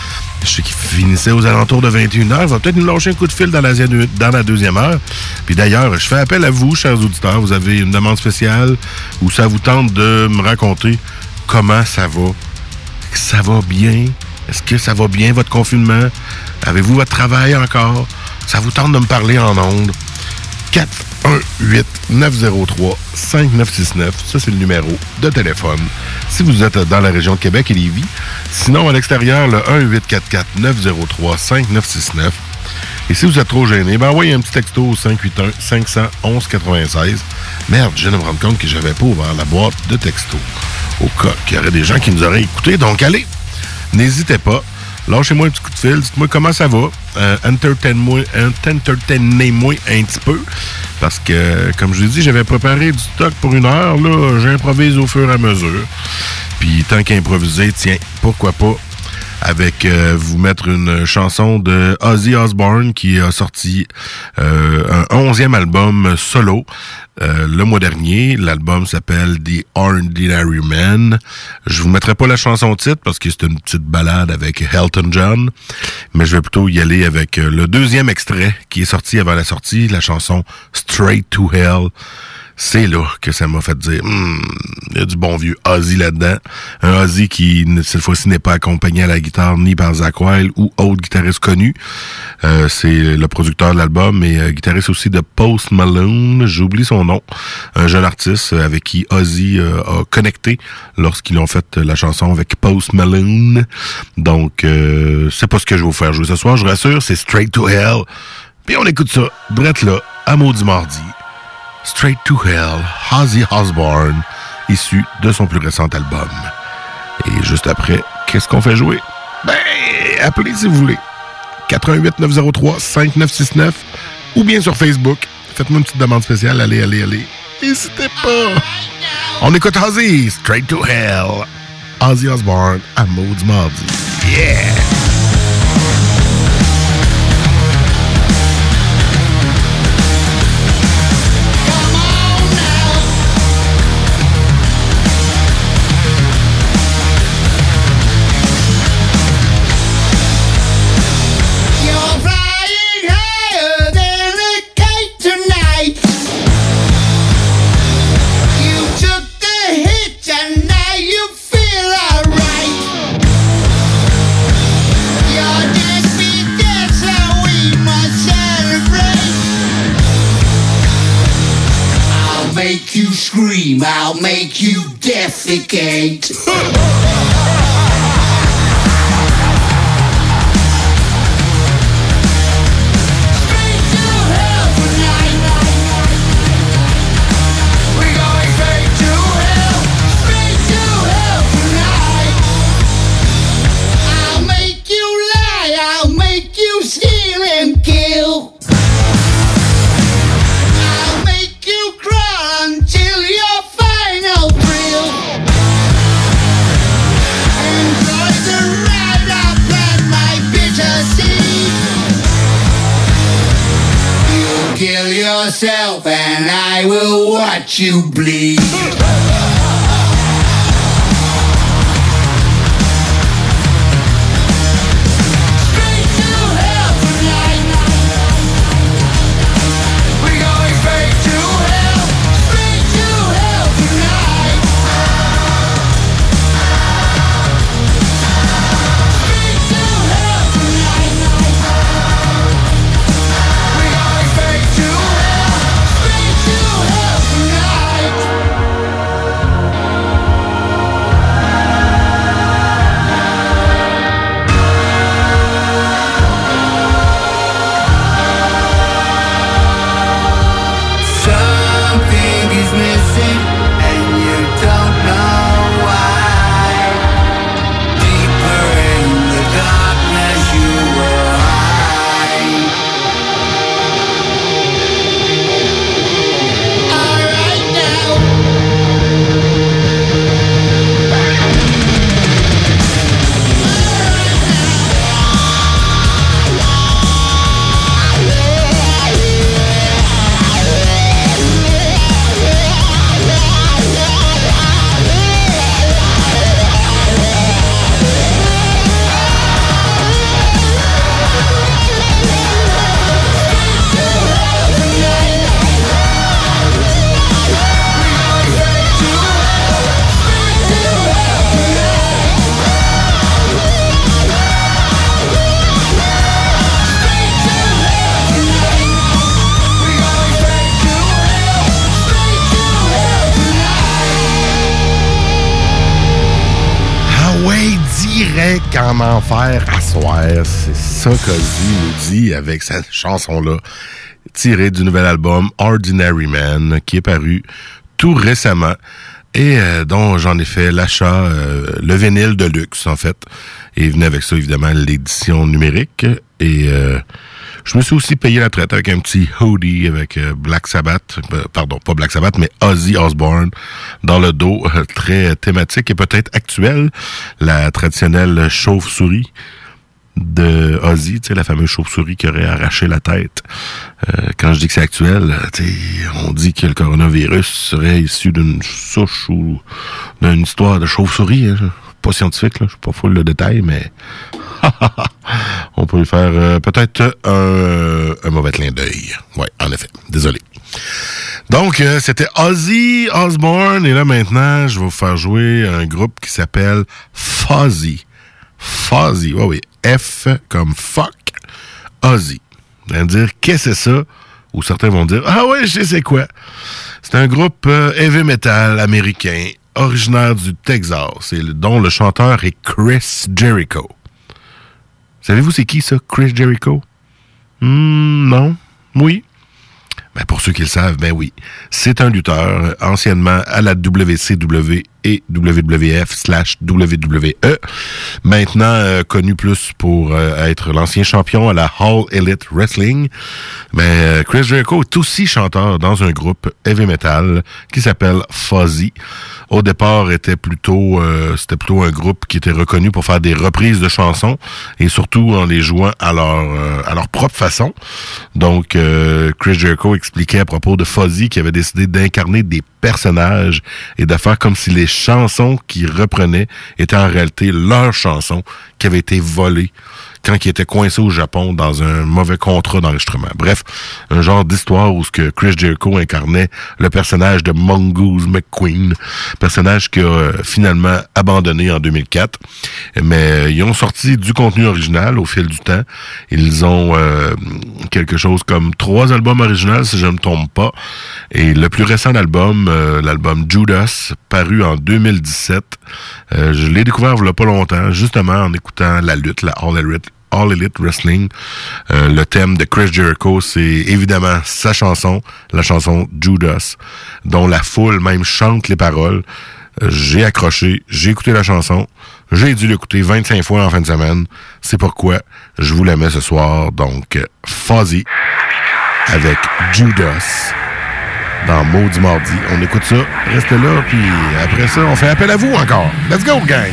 E: Je sais qu'il finissait aux alentours de 21h. Il va peut-être nous lâcher un coup de fil dans la, deuxième heure. Puis d'ailleurs, je fais appel à vous, chers auditeurs. Vous avez une demande spéciale ou ça vous tente de me raconter comment ça va. Ça va bien? Est-ce que ça va bien, votre confinement? Avez-vous votre travail encore? Ça vous tente de me parler en ondes? 418-903-5969. Ça, c'est le numéro de téléphone. Si vous êtes dans la région de Québec et Lévis. Sinon, à l'extérieur, le 1-844-903-5969. Et si vous êtes trop gêné, ben envoyez un petit texto au 581-511-96. Merde, je viens de me rendre compte que j'avais pas ouvert la boîte de texto. Au cas qu'il y aurait des gens qui nous auraient écoutés. Donc, allez, n'hésitez pas. Lâchez-moi un petit coup de fil, dites-moi comment ça va. Euh, Entertainez-moi un petit peu. Parce que, comme je l'ai dit, j'avais préparé du stock pour une heure. Là, j'improvise au fur et à mesure. Puis tant qu'à improviser, tiens, pourquoi pas avec euh, vous mettre une chanson de Ozzy Osbourne qui a sorti euh, un onzième album solo euh, le mois dernier. L'album s'appelle The Ordinary Man. Je vous mettrai pas la chanson titre parce que c'est une petite balade avec Elton John, mais je vais plutôt y aller avec le deuxième extrait qui est sorti avant la sortie, la chanson Straight to Hell. C'est là que ça m'a fait dire, Hmm, il y a du bon vieux Ozzy là-dedans. Un Ozzy qui, cette fois-ci, n'est pas accompagné à la guitare ni par Zach Wild ou autre guitariste connu. Euh, c'est le producteur de l'album et euh, guitariste aussi de Post Malone. J'oublie son nom. Un jeune artiste euh, avec qui Ozzy a connecté lorsqu'ils ont fait la chanson avec Post Malone. Donc, c'est pas ce que je vais vous faire jouer ce soir. Je vous rassure, c'est Straight to Hell. Puis on écoute ça, drette là, à maudit mardi. Straight to Hell, Ozzy Osbourne, issu de son plus récent album. Et juste après, qu'est-ce qu'on fait jouer? Ben, appelez si vous voulez. 88 903 5969 ou bien sur Facebook. Faites-moi une petite demande spéciale. Allez, allez, allez. N'hésitez pas. On écoute Ozzy, Straight to Hell. Ozzy Osbourne, à maudit mardi. Yeah!
K: Scream, I'll make you defecate. [laughs] yourself and I will watch you bleed.
E: Avec cette chanson-là, tirée du nouvel album Ordinary Man, qui est paru tout récemment et euh, dont j'en ai fait l'achat, euh, le vinyle de luxe, en fait. Et venait avec ça, évidemment, l'édition numérique. Et euh, je me suis aussi payé la traite avec un petit hoodie avec Black Sabbath, pardon, pas Black Sabbath, mais Ozzy Osbourne dans le dos, très thématique et peut-être actuel, la traditionnelle chauve-souris de Ozzy, tu la fameuse chauve-souris qui aurait arraché la tête. Euh, quand je dis que c'est actuel, on dit que le coronavirus serait issu d'une souche ou d'une histoire de chauve-souris. hein. Pas scientifique, là, je suis pas full le détail, mais [laughs] on peut faire euh, peut-être un, mauvais clin d'œil. Ouais, en effet. Désolé. Donc, euh, c'était Ozzy Osbourne. Et là, maintenant, je vais vous faire jouer un groupe qui s'appelle Fuzzy. Fuzzy, oui, oui. F comme fuck, Ozzy. Vous allez dire, qu'est-ce que c'est ça? Ou certains vont dire, ah ouais, je sais c'est quoi. C'est un groupe euh, heavy metal américain, originaire du Texas, dont le chanteur est Chris Jericho. Savez-vous c'est qui ça, Chris Jericho? Hmm, non? Oui? Ben, pour ceux qui le savent, ben oui. C'est un lutteur, euh, anciennement à la WCW et WWF slash WWE. Maintenant euh, connu plus pour euh, être l'ancien champion à la All Elite Wrestling. Mais euh, Chris Jericho est aussi chanteur dans un groupe heavy metal qui s'appelle Fuzzy. Au départ, était plutôt, euh, c'était plutôt un groupe qui était reconnu pour faire des reprises de chansons et surtout en les jouant à leur, euh, à leur propre façon. Donc, euh, Chris Jericho expliquait à propos de Fuzzy qu'il avait décidé d'incarner des personnages et de faire comme si les chansons qu'il reprenait étaient en réalité leurs chansons qui avaient été volées quand il était coincé au Japon dans un mauvais contrat d'enregistrement. Bref, un genre d'histoire où ce que Chris Jericho incarnait le personnage de Mongoose McQueen, personnage qu'il a euh, finalement abandonné en 2004. Mais euh, ils ont sorti du contenu original au fil du temps. Ils ont euh, quelque chose comme trois albums originaux, si je ne me trompe pas. Et le plus récent album, euh, l'album Judas, paru en 2017, euh, je l'ai découvert il y a pas longtemps, justement en écoutant la lutte, la All Elite, All Elite Wrestling. Euh, le thème de Chris Jericho, c'est évidemment sa chanson, la chanson Judas, dont la foule même chante les paroles. Euh, j'ai accroché, j'ai écouté la chanson, j'ai dû l'écouter 25 fois en fin de semaine. C'est pourquoi je vous la mets ce soir. Donc, Fuzzy avec Judas dans Maudit Mardi. On écoute ça, restez là, puis après ça, on fait appel à vous encore. Let's go, gang!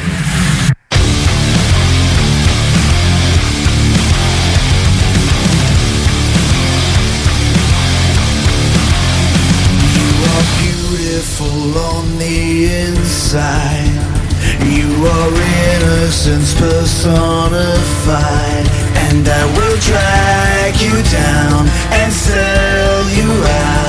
K: Innocence personified. And I will drag you down and sell you out.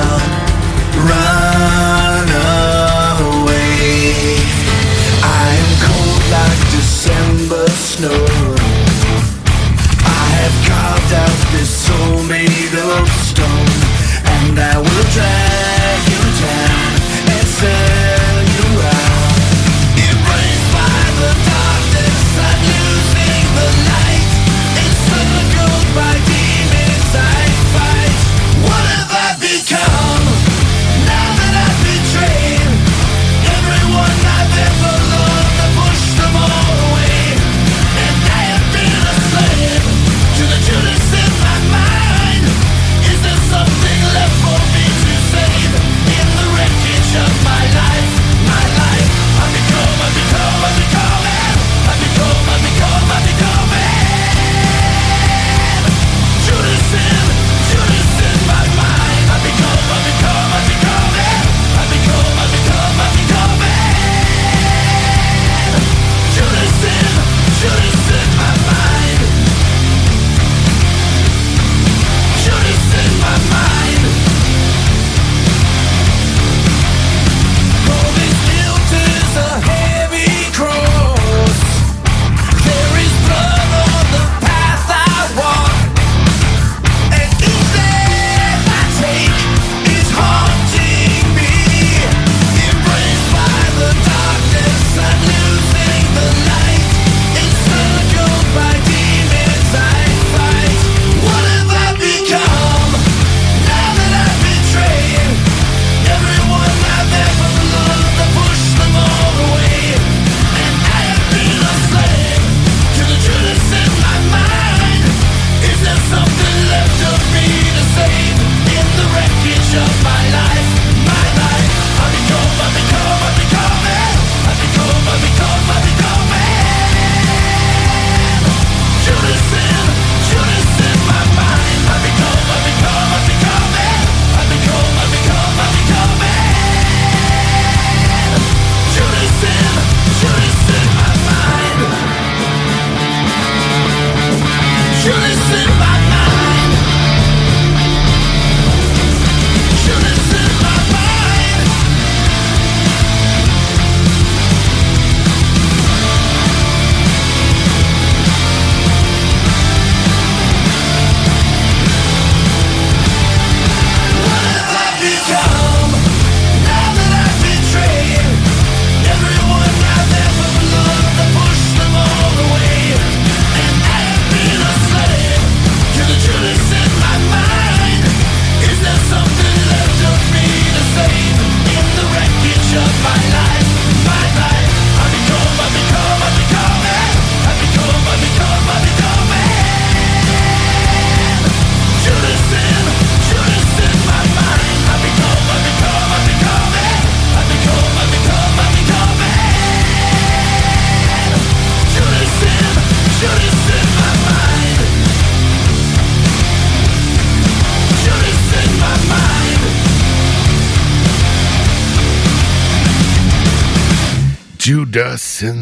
E: Truly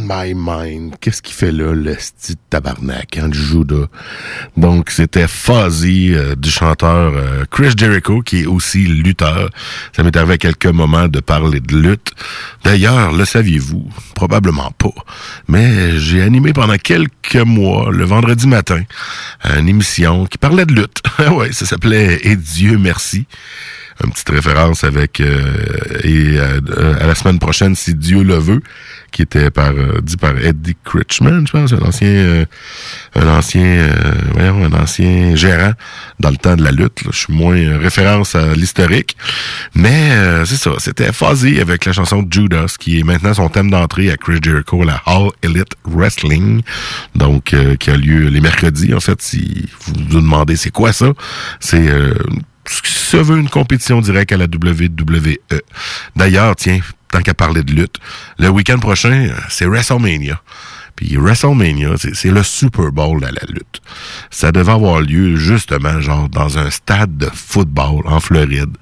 E: my mind. Qu'est-ce qu'il fait là, le style tabarnak, hein, Judas? Donc, c'était Fuzzy euh, du chanteur euh, Chris Jericho, qui est aussi lutteur. Ça m'est arrivé à quelques moments de parler de lutte. D'ailleurs, le saviez-vous? Probablement pas. Mais j'ai animé pendant quelques mois, le vendredi matin, une émission qui parlait de lutte. [laughs] ouais, ça s'appelait Et Dieu merci une petite référence avec euh, et euh, à la semaine prochaine si Dieu le veut qui était par euh, dit par Eddie Critchman je pense un ancien euh, un ancien euh, un ancien gérant dans le temps de la lutte je suis moins référence à l'historique. Mais c'est ça c'était Fuzzy avec la chanson Judas qui est maintenant son thème d'entrée à Chris Jericho la All Elite Wrestling. Donc qui a lieu les mercredis en fait si vous vous demandez c'est quoi ça c'est ce veut une compétition directe à la WWE. D'ailleurs, tiens, tant qu'à parler de lutte, le week-end prochain, euh, c'est WrestleMania. Puis WrestleMania, c'est le Super Bowl à la lutte. Ça devait avoir lieu justement, genre, dans un stade de football en Floride.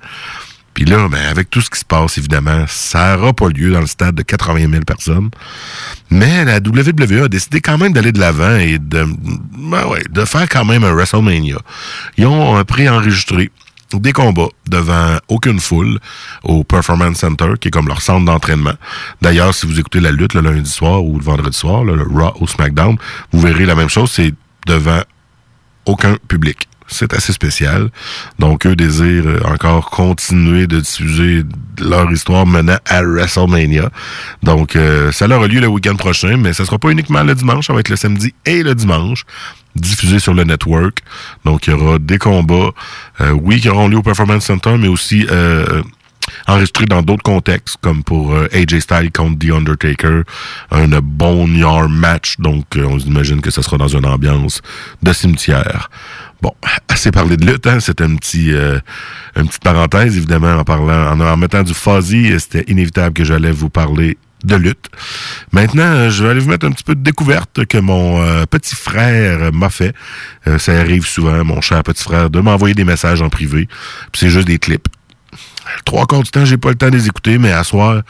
E: Puis là, ben, avec tout ce qui se passe, évidemment, ça n'aura pas lieu dans le stade de 80 000 personnes. Mais la WWE a décidé quand même d'aller de l'avant et de, ben ouais, de faire quand même un WrestleMania. Ils ont euh, préenregistré des combats devant aucune foule au Performance Center, qui est comme leur centre d'entraînement. D'ailleurs, si vous écoutez la lutte le lundi soir ou le vendredi soir, le Raw ou SmackDown, vous verrez la même chose, c'est devant aucun public. C'est assez spécial. Donc, eux désirent euh, encore continuer de diffuser leur histoire menant à WrestleMania. Donc, euh, ça leur a lieu le week-end prochain, mais ça sera pas uniquement le dimanche, ça va être le samedi et le dimanche diffusé sur le network. Donc, il y aura des combats, euh, oui, qui auront lieu au Performance Center, mais aussi euh, enregistrés dans d'autres contextes, comme pour euh, AJ Styles contre The Undertaker, un boneyard match. Donc, euh, on imagine que ce sera dans une ambiance de cimetière. Bon, assez parlé de lutte, hein? C'était un petit, euh, une petite parenthèse, évidemment, en parlant, en, mettant du fuzzy, c'était inévitable que j'allais vous parler de lutte. Maintenant, euh, je vais aller vous mettre un petit peu de découverte que mon petit frère m'a fait. Ça arrive souvent, mon cher petit frère, de m'envoyer des messages en privé. Puis c'est juste des clips. Trois quarts du temps, j'ai pas le temps de les écouter, mais à soir,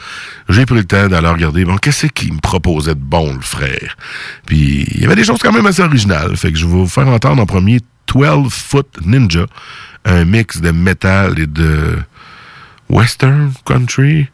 E: j'ai pris le temps d'aller regarder. Bon, qu'est-ce qu'il me proposait de bon, le frère? Puis, il y avait des choses quand même assez originales. Fait que je vais vous faire entendre en premier 12 Foot Ninja, un mix de métal et de western country.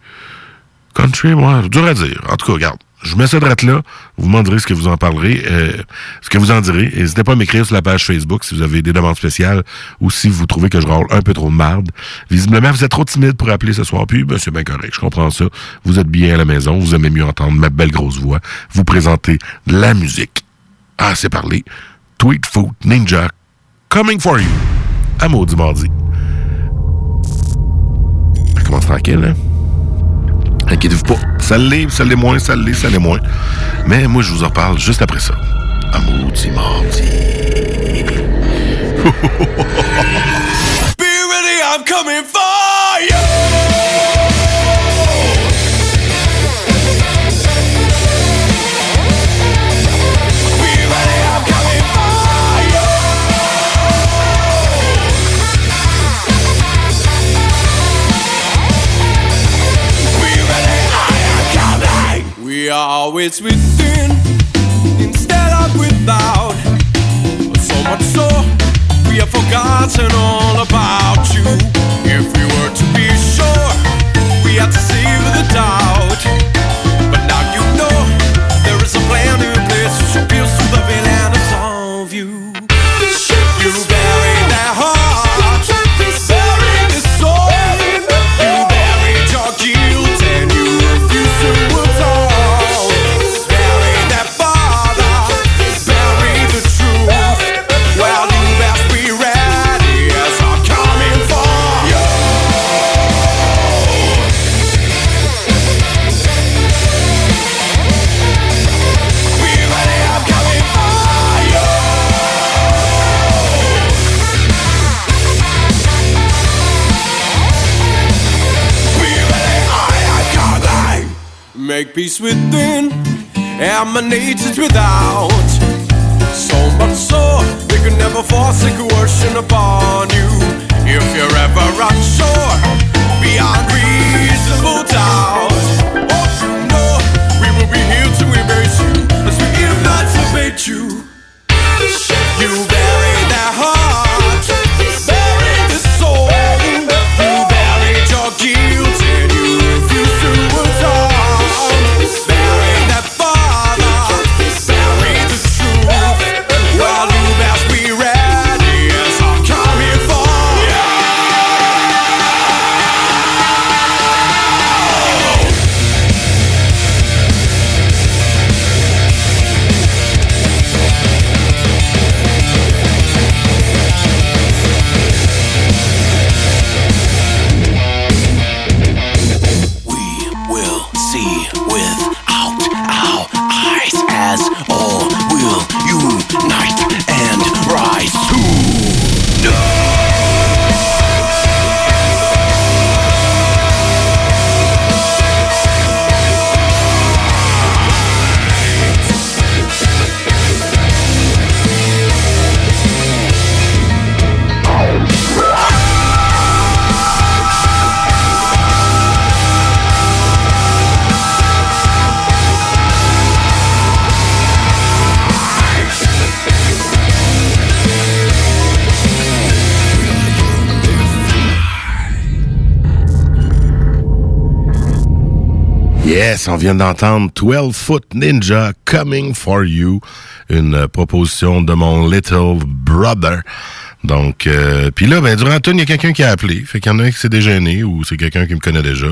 E: Country, moi, dur à dire. En tout cas, regarde. Je mets ça de là. Vous m'en direz ce que vous en parlerez, euh, ce que vous en direz. N'hésitez pas à m'écrire sur la page Facebook si vous avez des demandes spéciales ou si vous trouvez que je rôle un peu trop de marde. Visiblement, vous êtes trop timide pour appeler ce soir. Puis, ben, c'est bien correct. Je comprends ça. Vous êtes bien à la maison. Vous aimez mieux entendre ma belle grosse voix. Vous présenter de la musique. Ah, c'est parlé. Tweet Food Ninja. Coming for you. À maudit mardi. Ça commence tranquille, hein? Inquiétez-vous pas. Ça l'est, ça l'est moins, ça l'est, ça l'est moins. Mais moi, je vous en parle juste après ça. À maudit mardi. [laughs]
K: Be ready, I'm coming for you. Always within instead of without. So much so, we have forgotten all about you. If we were to be sure, we had to save the doubt. But now you know there is a plan peace within, emanates my without. So much so, they could never force a coercion upon you. If you're ever unsure, beyond reasonable doubt. Oh, you know, we will be here to embrace you as we emancipate you.
E: You Yes, on vient d'entendre 12 Foot Ninja Coming for You, une proposition de mon little brother. Donc, euh, puis là, ben, durant le tour, il y a quelqu'un qui a appelé. Fait qu'il y en a un qui s'est déjeuné ou c'est quelqu'un qui me connaît déjà.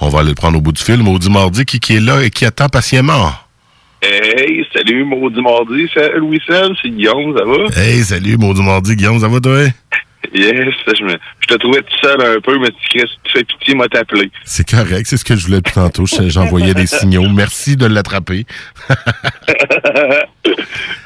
E: On va aller le prendre au bout du fil. Maudit Mardi qui, qui est là et qui attend patiemment?
M: Hey, salut, maudit mardi, c'est Louis Sel, c'est Guillaume, ça va?
E: Hey, salut, Maudit Mardi. Guillaume, ça va toi?
M: Yes, je, me, je te trouvais tout seul un peu, mais tu, tu fais pitié, m'a t'appelé.
E: C'est correct, c'est ce que je voulais depuis tantôt. Je- J'envoyais des signaux. Merci de l'attraper. [laughs]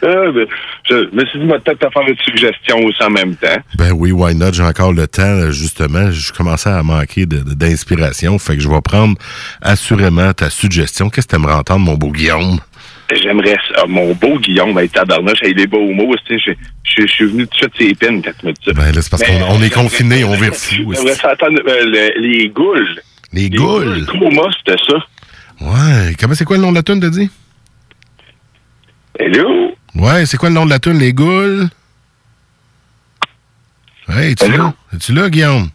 M: Ah, ben, je me suis dit, moi, peut-être faire une suggestion aussi en même temps.
E: Ben oui, why not? J'ai encore le temps, justement. Je commençais à manquer d'inspiration. Fait que je vais prendre assurément ta suggestion. Qu'est-ce que t'aimerais entendre, mon beau Guillaume?
M: J'aimerais ça. Mon beau Guillaume, ben, tabarnouche, avec des beaux mots, tu je, suis venu tout de suite ses peines quand tu me dis ça.
E: Ben là, c'est parce qu'on on est
M: j'aimerais-
E: confinés, on vire fou.
M: J'aimerais ça entendre euh, le- les goules.
E: Les goules?
M: Coma, c'était ça.
E: Ouais. Comment c'est quoi le nom de la tune, t'as dit?
M: Hello?
E: Ouais, c'est quoi le nom de la tune, les goules? Hey, es-tu là? Es-tu là, Guillaume?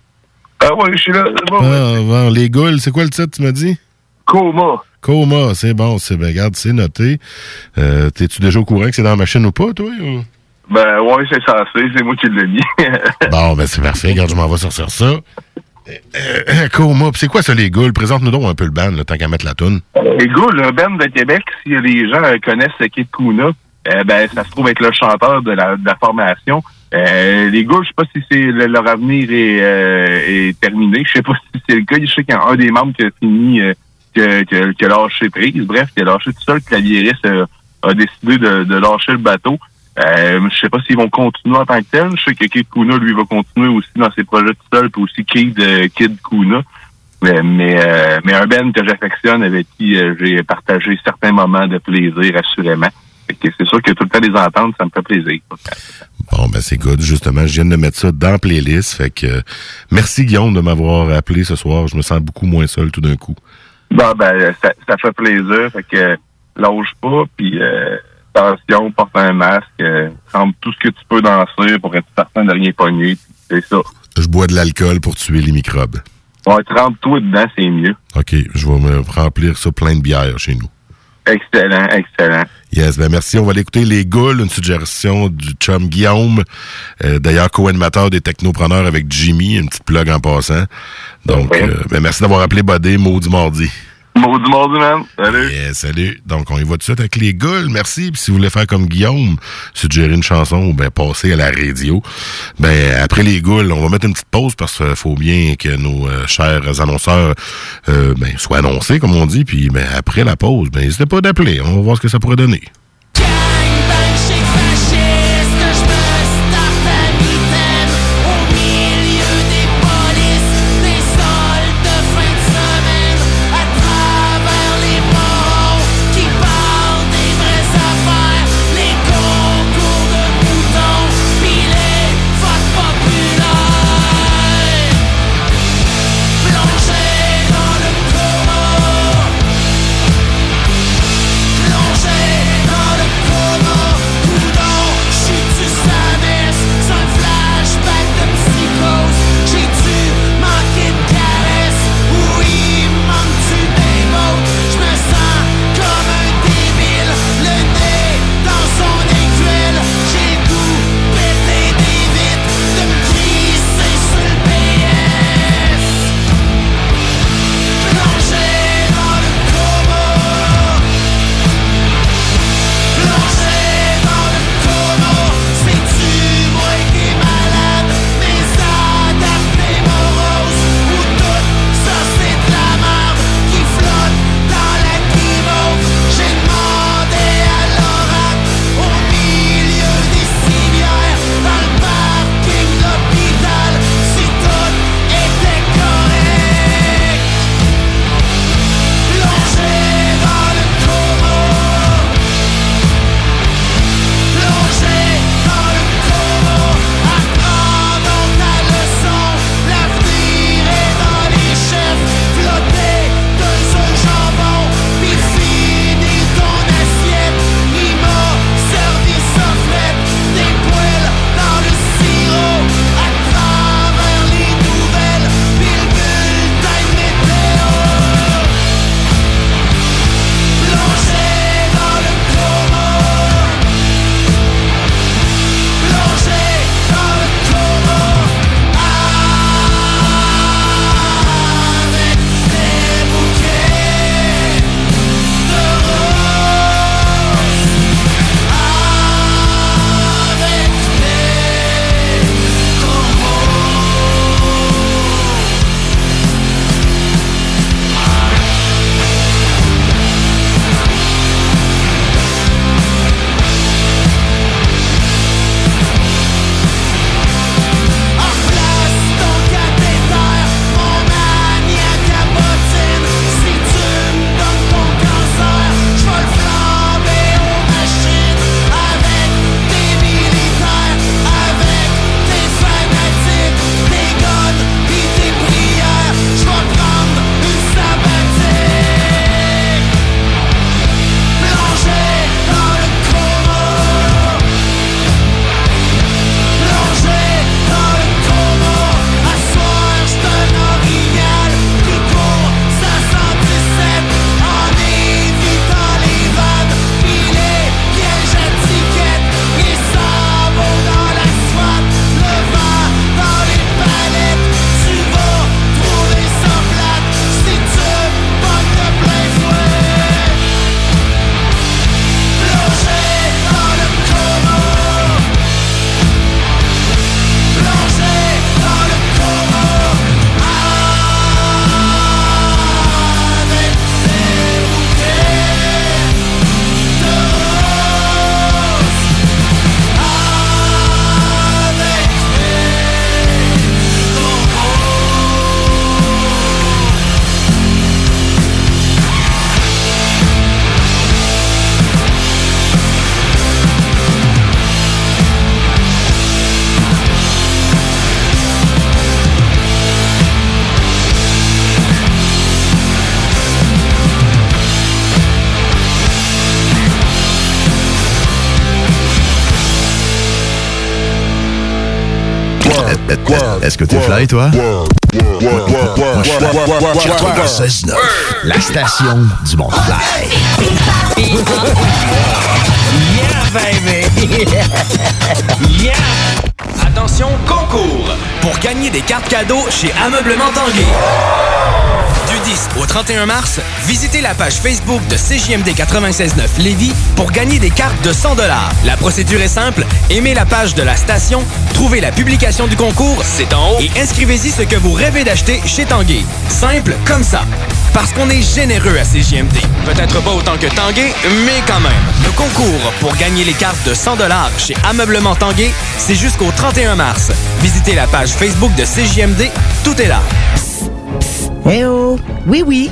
M: Ah oui, je suis là. c'est bon.
E: Ah, bon, les goules, c'est quoi le titre, tu m'as dit?
M: Coma.
E: Coma, c'est bon, c'est ben, regarde, c'est noté. Euh, T'es-tu déjà au courant que c'est dans la machine ou pas, toi? ou?
M: Ben, ouais, c'est censé, c'est moi qui l'ai mis. [laughs]
E: Bon, ben c'est parfait. Regarde, je m'en vais sortir ça. Euh, euh, Coma, c'est quoi ça, les goules? Présente-nous donc un peu le band, là, tant qu'à mettre la toune.
M: Les gars, le band de Québec, si les gens euh, connaissent Kid Kuna, euh, ben, ça se trouve être le chanteur de la, de la formation. Euh, les gars, je sais pas si c'est le- leur avenir est, euh, est terminé. Je sais pas [laughs] si c'est le cas. Je sais qu'il y a un des membres qui a fini, euh, que, qui a lâché prise. Bref, qui a lâché tout seul. Le claviériste euh, a décidé de, de lâcher le bateau. Euh, je sais pas s'ils vont continuer en tant que tel. Je sais que Kid Kuna, lui, va continuer aussi dans ses projets tout seul, puis aussi Kid, euh, Kid Kuna. Mais, mais, euh, mais un band que j'affectionne, avec qui euh, j'ai partagé certains moments de plaisir, assurément. Fait que C'est sûr que tout le temps les entendre, ça me fait plaisir.
E: Bon, ben c'est good. Justement, je viens de mettre ça dans la playlist. Fait que euh, merci Guillaume de m'avoir appelé ce soir. Je me sens beaucoup moins seul tout d'un coup.
M: Bon, ben, ça, ça fait plaisir. Fait que lâche pas, puis euh, attention, porte un masque, euh, trempe tout ce que tu peux danser pour être certain de rien pogner. C'est ça.
E: Je bois de l'alcool pour tuer les microbes.
M: Ouais, trempe-toi dedans, c'est mieux.
E: OK, je vais me remplir ça plein de bière chez nous.
M: Excellent, excellent.
E: Yes, ben merci. On va aller écouter Les Goules, une suggestion du chum Guillaume, euh, d'ailleurs co-animateur des Technopreneurs avec Jimmy, une petite plug en passant. Donc, euh, ben merci d'avoir appelé Bodé, maudit mardi.
M: Maudit mardi, man. Salut.
E: Yeah, salut. Donc, on y va tout de suite avec Les Goules. Merci. Puis si vous voulez faire comme Guillaume, suggérer une chanson ou ben passer à la radio, ben après Les Goules, on va mettre une petite pause parce qu'il faut bien que nos euh, chers annonceurs euh, ben, soient annoncés, comme on dit. Puis ben, après la pause, ben n'hésitez pas d'appeler. On va voir ce que ça pourrait donner.
H: Est-ce que t'es fly, toi? Moi, je suis 96.9, la station du monde fly.
J: Yeah, baby! [laughs] Attention, concours! Pour gagner des cartes cadeaux chez Ameublement Tanguay. Du 10 au 31 mars, visitez la page Facebook de CJMD 96.9 Lévis pour gagner des cartes de 100 La procédure est simple. Aimez la page de la station, trouvez la publication du concours, c'est en haut, et inscrivez-y ce que vous rêvez d'acheter chez Tanguay. Simple comme ça. Parce qu'on est généreux à CJMD. Peut-être pas autant que Tanguay, mais quand même. Le concours pour gagner les cartes de 100 chez Ameublement Tanguay, c'est jusqu'au 31 mars. Visitez la page Facebook de CJMD, tout est là.
N: Eh oh! Oui, oui,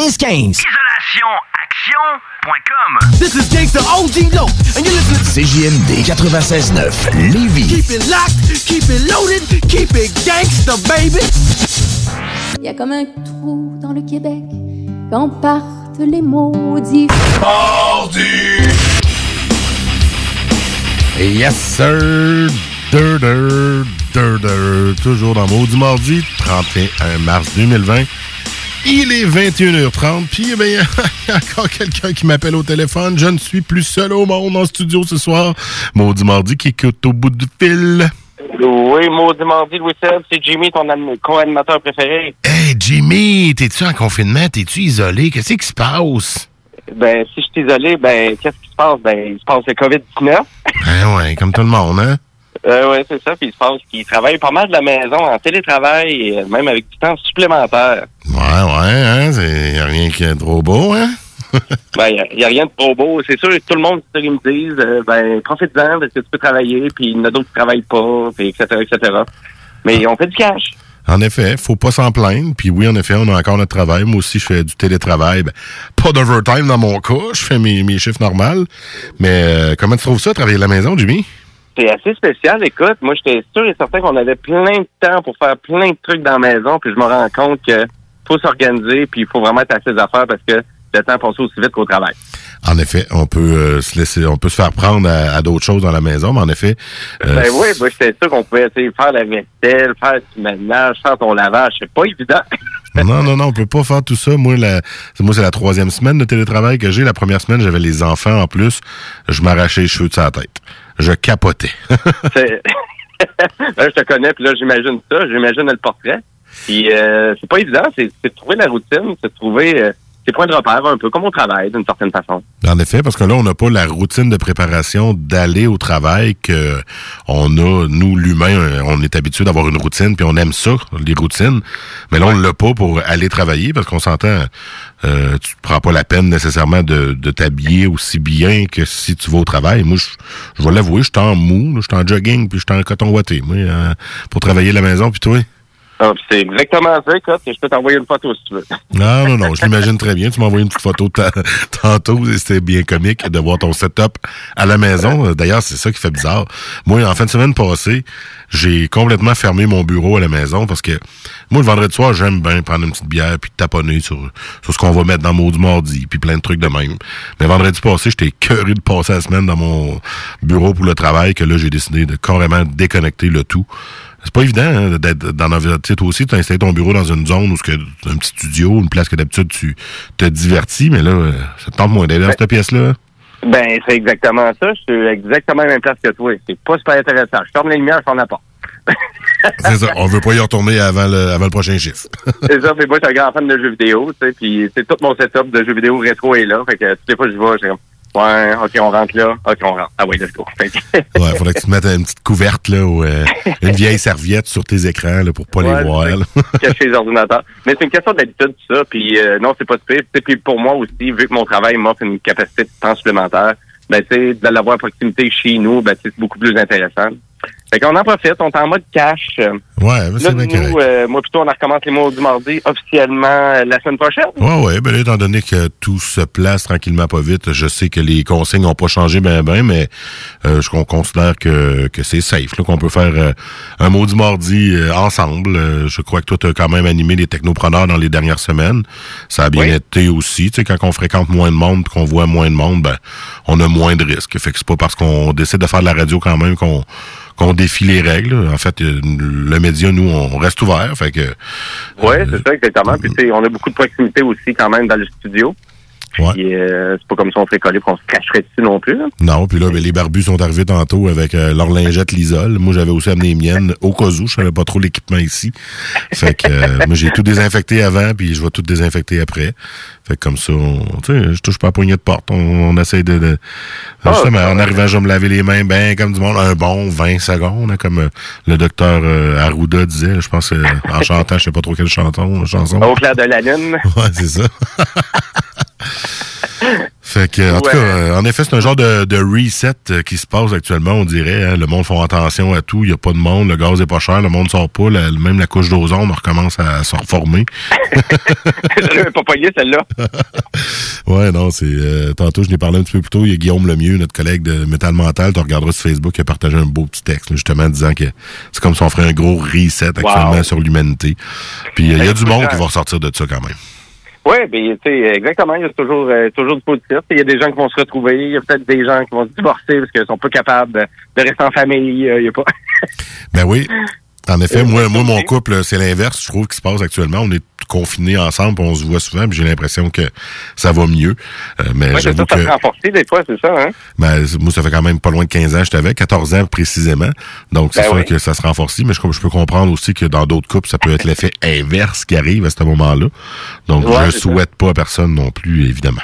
O: 1515.
K: IsolationAction.com This is Gangsta OG Low, and you're listening
H: CJMD 96.9, Lévis.
K: Keep it locked, keep it loaded, keep it gangsta, baby!
L: Il y a comme un trou dans le Québec quand partent les maudits.
E: Et yes, sir! Dur, dur, dur, dur. Toujours dans Maudit Mardi, 31 mars 2020. Il est 21h30, puis eh [laughs] il y a encore quelqu'un qui m'appelle au téléphone. Je ne suis plus seul au monde en studio ce soir. Maudit Mardi qui écoute au bout du fil.
P: Oui, maudit mardi, Louis Seb, c'est Jimmy, ton co-animateur préféré.
E: Hey Jimmy, t'es-tu en confinement? T'es-tu isolé? Qu'est-ce qui se passe?
P: Ben, si je suis isolé, ben, qu'est-ce qui se passe? Ben, il se passe le COVID-19.
E: Ben ouais, comme tout le monde, hein?
P: Euh, ouais, c'est ça. Puis il se passe qu'il travaille pas mal de la maison, en télétravail, et euh, même avec du temps supplémentaire.
E: Ouais, ouais, hein? C'est y a rien qui est trop beau, hein? [laughs]
P: Ben, il n'y a, rien de trop beau. C'est sûr, tout le monde, me disent, euh, ben, profite-en parce que tu peux travailler, puis il y en a d'autres qui travaillent pas, puis etc., etc. Mais on fait du cash.
E: En effet, faut pas s'en plaindre. Puis oui, en effet, on a encore notre travail. Moi aussi, je fais du télétravail. Ben, pas d'overtime dans mon cas. Je fais mes, mes chiffres normaux. Mais euh, comment tu trouves ça, travailler de la maison, Jimmy?
P: C'est assez spécial. Écoute, moi, j'étais sûr et certain qu'on avait plein de temps pour faire plein de trucs dans la maison, puis je me rends compte que faut s'organiser, puis il faut vraiment être à ses affaires parce que le temps passe aussi vite qu'au travail.
E: En effet, on peut euh, se laisser, on peut se faire prendre à, à d'autres choses dans la maison, mais en effet. euh,
P: Ben oui, moi, j'étais sûr qu'on pouvait faire la vaisselle, faire du ménage, faire ton lavage. C'est pas évident. [laughs]
E: non, non, non, on peut pas faire tout ça. Moi, la, moi, c'est la troisième semaine de télétravail que j'ai. La première semaine, j'avais les enfants en plus. Je m'arrachais les cheveux de sa tête. Je capotais. [laughs] [laughs]
P: Là, je te connais, puis là, j'imagine ça. J'imagine le portrait. Puis euh, c'est pas évident. C'est de trouver la routine, c'est de trouver euh, ses points de repère, un peu comme au travail, d'une certaine façon.
E: En effet, parce que là, on n'a pas la routine de préparation d'aller au travail que on a, nous, l'humain, on est habitué d'avoir une routine, puis on aime ça, les routines. Mais là, on ne l'a pas pour aller travailler, parce qu'on s'entend, euh, tu te prends pas la peine nécessairement de, t'habiller aussi bien que si tu vas au travail. Moi, je, je vais l'avouer, je suis en mou, je suis en jogging, puis je suis en coton ouaté, moi, euh, pour travailler à la maison, puis toi?
P: Ah, c'est exactement ça, écoute. Je peux t'envoyer une photo si tu veux. [laughs]
E: Non, non, non, je l'imagine très bien. Tu m'as envoyé une petite photo ta- [laughs] tantôt et c'était bien comique de voir ton setup à la maison. D'ailleurs, c'est ça qui fait bizarre. Moi, en fin de semaine passée, j'ai complètement fermé mon bureau à la maison parce que moi, le vendredi soir, j'aime bien prendre une petite bière puis taponner sur, sur ce qu'on va mettre dans Maudit Mardi puis plein de trucs de même. Mais vendredi passé, j'étais curieux de passer la semaine dans mon bureau pour le travail que là, j'ai décidé de carrément déconnecter le tout. C'est pas évident hein, d'être dans l'environnement. Aussi, tu as installé ton bureau dans une zone où c'est un petit studio, une place que d'habitude tu te divertis, mais là, ça te tente moins d'aller dans cette pièce-là.
P: Ben, c'est exactement ça. Je suis exactement à la même place que toi. C'est pas super intéressant. Je ferme les lumières, je ferme la porte. [laughs]
E: C'est ça. On veut pas y retourner avant le, avant le prochain chiffre. [laughs]
P: c'est ça, puis moi, je suis un grand fan de jeux vidéo, tu sais, puis c'est tout mon setup de jeux vidéo rétro est là. Fait que toutes les fois que je vais, j'ai comme, ouais, ok, on rentre là, ok, on rentre. Ah ouais, let's go. [laughs]
E: Ouais, faudrait que tu te mettes une petite couverte, là, ou euh, une vieille serviette sur tes écrans, là, pour pas
P: Ouais,
E: les voir, là. [laughs]
P: cacher les ordinateurs. Mais c'est une question d'habitude, tout ça. Puis euh, non, c'est pas pire. Puis pour moi aussi, vu que mon travail m'offre une capacité de temps supplémentaire, ben tu sais, de l'avoir à proximité chez nous, ben c'est beaucoup plus intéressant. Fait qu'on en profite, on est en mode cash.
E: Ouais, c'est bien
P: nous, euh, moi plutôt, on recommence les mots du mardi officiellement euh, la semaine prochaine.
E: Ouais, ouais, ben étant donné que tout se place tranquillement pas vite, je sais que les consignes n'ont pas changé ben ben, mais euh, je qu'on considère que, que c'est safe, là, qu'on peut faire euh, un mot du mardi euh, ensemble. Euh, je crois que toi, tu as quand même animé les technopreneurs dans les dernières semaines. Ça a bien été aussi. Tu sais, quand on fréquente moins de monde, qu'on voit moins de monde, ben, on a moins de risques. Fait que c'est pas parce qu'on décide de faire de la radio quand même qu'on qu'on défie les règles. En fait, euh, le média, nous, on reste ouvert. Fait que
P: Oui, c'est ça, exactement. Puis, on a beaucoup de proximité aussi quand même dans le studio. Puis, euh, c'est pas comme si on serait collé qu'on se cacherait dessus non plus. là.
E: Non, puis là, ben, les barbus sont arrivés tantôt avec euh, leur lingette Lisol. Moi, j'avais aussi amené les miennes au cas où. Je savais pas trop l'équipement ici. Fait que euh, moi, j'ai tout désinfecté avant, puis je vais tout désinfecter après. Fait que comme ça, on, tu sais, je touche pas à poignée de porte. On, on essaye de... de
P: Ah,
E: justement, en arrivant, je vais me laver les mains ben comme du monde. Un bon 20 secondes, comme euh, le docteur euh, Arruda disait. Je pense euh, en chantant, je sais pas trop quelle chanson. chanson.
P: Au clair de la lune.
E: Ouais, c'est ça. [laughs] Fait que, en tout cas, euh, en effet, c'est un genre de, de reset euh, qui se passe actuellement, on dirait. hein. Le monde font attention à tout. Il n'y a pas de monde, le gaz est pas cher, le monde sort pas. la- même la couche d'ozone recommence à se reformer. [laughs]
P: Je pas pogné celle-là. [laughs]
E: Ouais, non, c'est. euh, tantôt, je n'ai parlé un petit peu plus tôt. Il y a Guillaume Lemieux, notre collègue de Métal Mental. Tu regarderas sur Facebook, qui a partagé un beau petit texte, là, justement, disant que c'est comme si on ferait un gros reset actuellement
P: Wow.
E: sur l'humanité. Puis il y a du monde qui va ressortir de ça quand même.
P: Oui, ben, tu sais, exactement. Il y a toujours, euh, toujours du positif. Il y a des gens qui vont se retrouver. Il y a peut-être des gens qui vont se divorcer parce qu'ils sont pas capables de, de rester en famille. Euh, Il y a pas.
E: Ben oui. [laughs] En effet, moi, moi, mon couple, c'est l'inverse, je trouve, qui se passe actuellement. On est confinés ensemble, puis on se voit souvent, puis j'ai l'impression que ça va mieux. Euh, mais
P: Ouais,
E: j'avoue que
P: se renforcer des fois, c'est ça, hein?
E: ben, moi, ça fait quand même pas loin de 15 ans que j'étais avec, 14 ans précisément. Donc, c'est
P: Ben
E: sûr
P: oui.
E: que ça se renforce. Mais je, je peux comprendre aussi que dans d'autres couples, ça peut être l'effet inverse qui arrive à ce moment-là. Donc,
P: Ouais,
E: je souhaite pas à personne non plus, évidemment.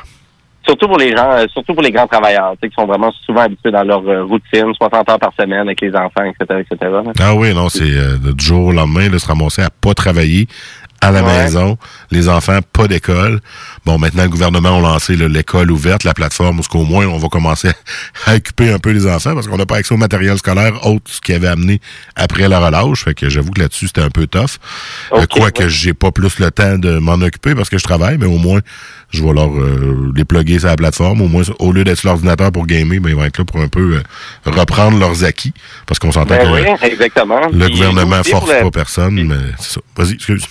P: Surtout pour les gens, euh, surtout pour les grands travailleurs, qui sont vraiment souvent habitués dans leur euh, routine, 60 heures par semaine avec les enfants, etc., etc.
E: Ah oui, non, c'est euh, du jour au lendemain, de se ramasser à pas travailler à la
P: Ouais.
E: maison, les enfants, pas d'école. Bon, maintenant, le gouvernement a lancé l'école ouverte, la plateforme, où ce qu'au moins, on va commencer [laughs] à occuper un peu les enfants, parce qu'on n'a pas accès au matériel scolaire autre ce qu'ils avaient amené après la relâche. Fait que j'avoue que là-dessus, c'était un peu tough. Euh, Quoique j'ai pas plus le temps de m'en occuper parce que je travaille, mais au moins, je vais leur euh, les plugger sur la plateforme. Au moins, au lieu d'être sur l'ordinateur pour gamer, ben, ils vont être là pour un peu euh, reprendre leurs acquis. Parce qu'on s'entend
P: Ben
E: que
P: oui, exactement.
E: le
P: Puis
E: gouvernement force pas personne, mais c'est ça. Vas-y, excuse.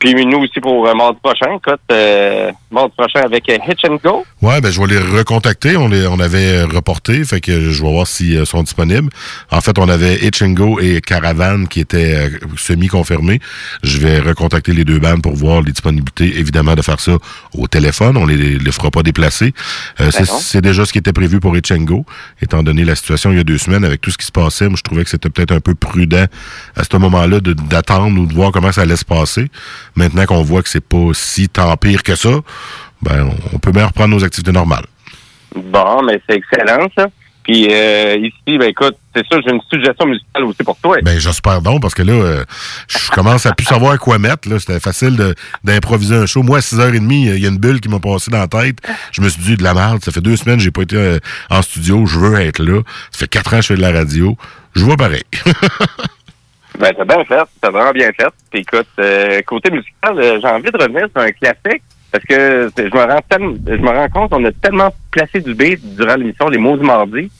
P: Puis nous aussi pour euh, mardi prochain, écoute, euh, mardi prochain avec euh, Hitch and Go.
E: Ouais, ben je vais les recontacter. On les, on avait reporté, fait que je vais voir s'ils euh, sont disponibles. En fait, on avait Itchingo et Caravan qui étaient euh, semi-confirmés. Je vais recontacter les deux bandes pour voir les disponibilités. Évidemment, de faire ça au téléphone. On les, les fera pas déplacer. Euh, c'est
P: Ben
E: c'est déjà ce qui était prévu pour Itchingo, étant donné la situation il y a deux semaines avec tout ce qui se passait. Moi, je trouvais que c'était peut-être un peu prudent à ce moment-là d'attendre ou de voir comment ça allait se passer. Maintenant qu'on voit que c'est pas si tant pire que ça, ben on- peut bien reprendre nos activités normales.
P: Bon, mais c'est excellent, ça. Puis euh, ici, ben écoute, c'est sûr, j'ai une suggestion musicale aussi pour toi.
E: Ben j'espère donc parce que là, euh, je commence à plus savoir quoi mettre. Là, c'était facile de- d'improviser un show. Moi, à 6h30, il y a une bulle qui m'a passé dans la tête. Je me suis dit de la merde. Ça fait deux semaines que j'ai pas été euh, en studio. Je veux être là. Ça fait quatre ans que je fais de la radio. Je vois pareil. [laughs]
P: Ben, t'as bien fait. T'as vraiment bien fait. Puis écoute, euh, côté musical, euh, j'ai envie de revenir sur un classique parce que c'est- je me rends tellement- je me rends compte qu'on a tellement placé du beat durant l'émission Les mots du mardi.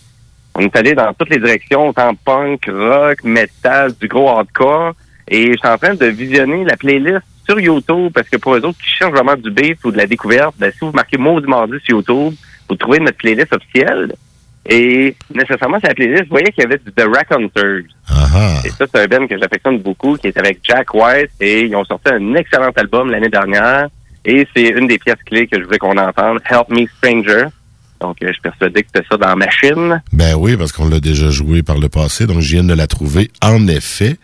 P: On est allé dans toutes les directions, autant punk, rock, metal, du gros hardcore. Et je suis en train de visionner la playlist sur YouTube parce que pour eux autres qui cherchent vraiment du beat ou de la découverte, ben, si vous marquez mots du mardi sur YouTube, vous trouvez notre playlist officielle. Et nécessairement, sur la playlist, vous voyez qu'il y avait du The Raconteurs. Et ça, c'est un band que j'affectionne beaucoup, qui est avec Jack White, et ils ont sorti un excellent album l'année dernière. Et c'est une des pièces clés que je voulais qu'on entende, Help Me Stranger. Donc, euh, je suis persuadé que c'était ça dans machine.
E: Ben oui, parce qu'on l'a déjà joué par le passé, donc je viens de la trouver. En effet.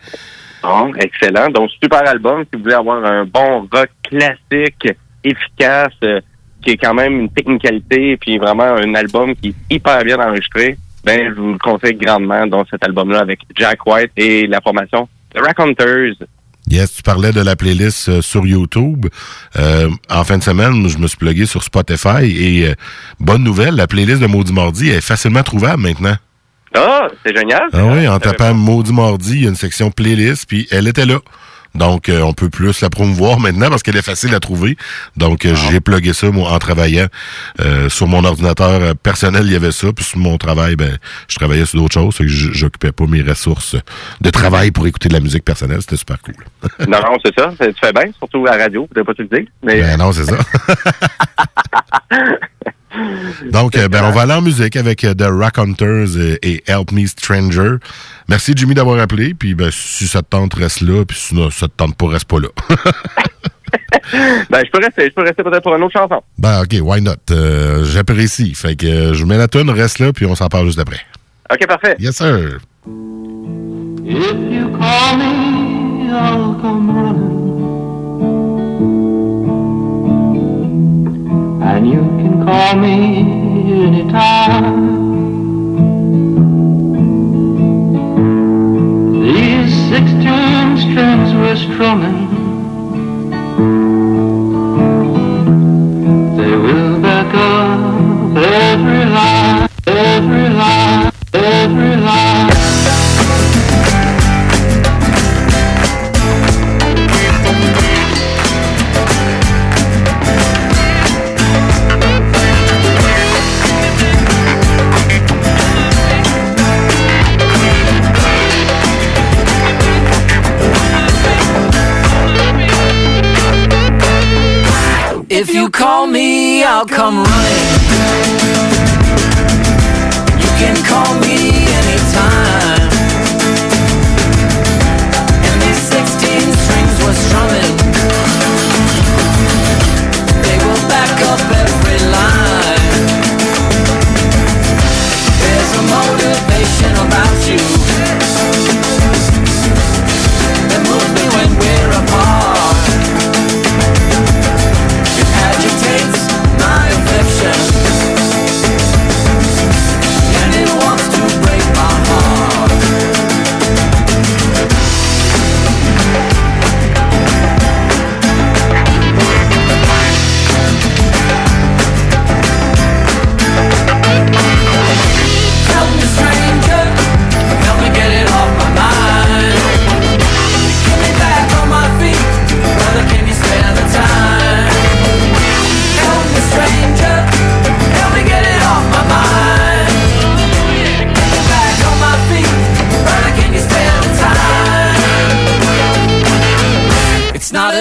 P: Bon, excellent. Donc, super album. Si vous voulez avoir un bon rock classique, efficace, euh, qui est quand même une technicalité, puis vraiment un album qui est hyper bien enregistré, ben, je vous le conseille grandement, donc cet album-là avec Jack White et la formation The Raconteurs.
E: Yes, tu parlais de la playlist euh, sur YouTube. Euh, en fin de semaine, je me suis plugué sur Spotify et euh, bonne nouvelle, la playlist de Maudit Mardi est facilement trouvable maintenant.
P: Ah, c'est génial.
E: Ah oui, en tapant Maudit Mardi, il y a une section playlist, puis elle était là. Donc, euh, on peut plus la promouvoir maintenant parce qu'elle est facile à trouver. Donc, euh, j'ai plugué ça, moi, en travaillant. Euh, sur mon ordinateur personnel, il y avait ça. Puis sur mon travail, ben, je travaillais sur d'autres choses. que j'occupais pas mes ressources de travail pour écouter de la musique personnelle. C'était super cool. [laughs]
P: non, non, c'est ça. Tu fais bien, surtout à la radio. Ne pas te le dire. Mais...
E: Ben non, c'est ça. [laughs] Donc, ben, on va aller en musique avec The Raconteurs et, et Help Me Stranger. Merci, Jimmy, d'avoir appelé. Puis, ben, si ça te tente, reste là. Puis, sinon, ça te tente pas, reste pas là. [laughs]
P: ben, je peux rester. Je peux rester peut-être pour une autre chanson.
E: ben, OK, why not? Euh, J'apprécie. Fait que euh, je mets la tune, reste là, puis on s'en parle juste après.
P: OK, parfait.
E: Yes, sir.
K: If you call me, I'll come running. And you can call me anytime. Strings were strumming. They will back up every line, you call me, I'll come running.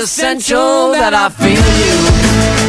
K: Essential that I feel. you,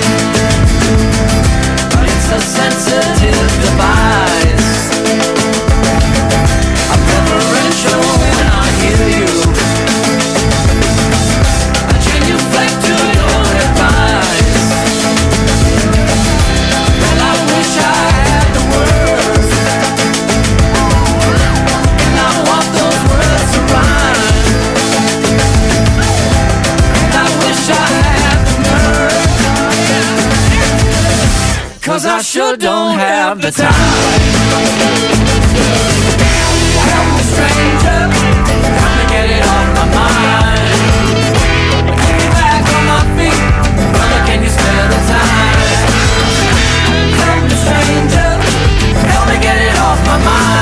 K: I sure don't have the time. Help me, stranger, help me get it off my mind. Get me back on my feet, brother, can you spare the time? Help me, stranger. Help me get it off my mind.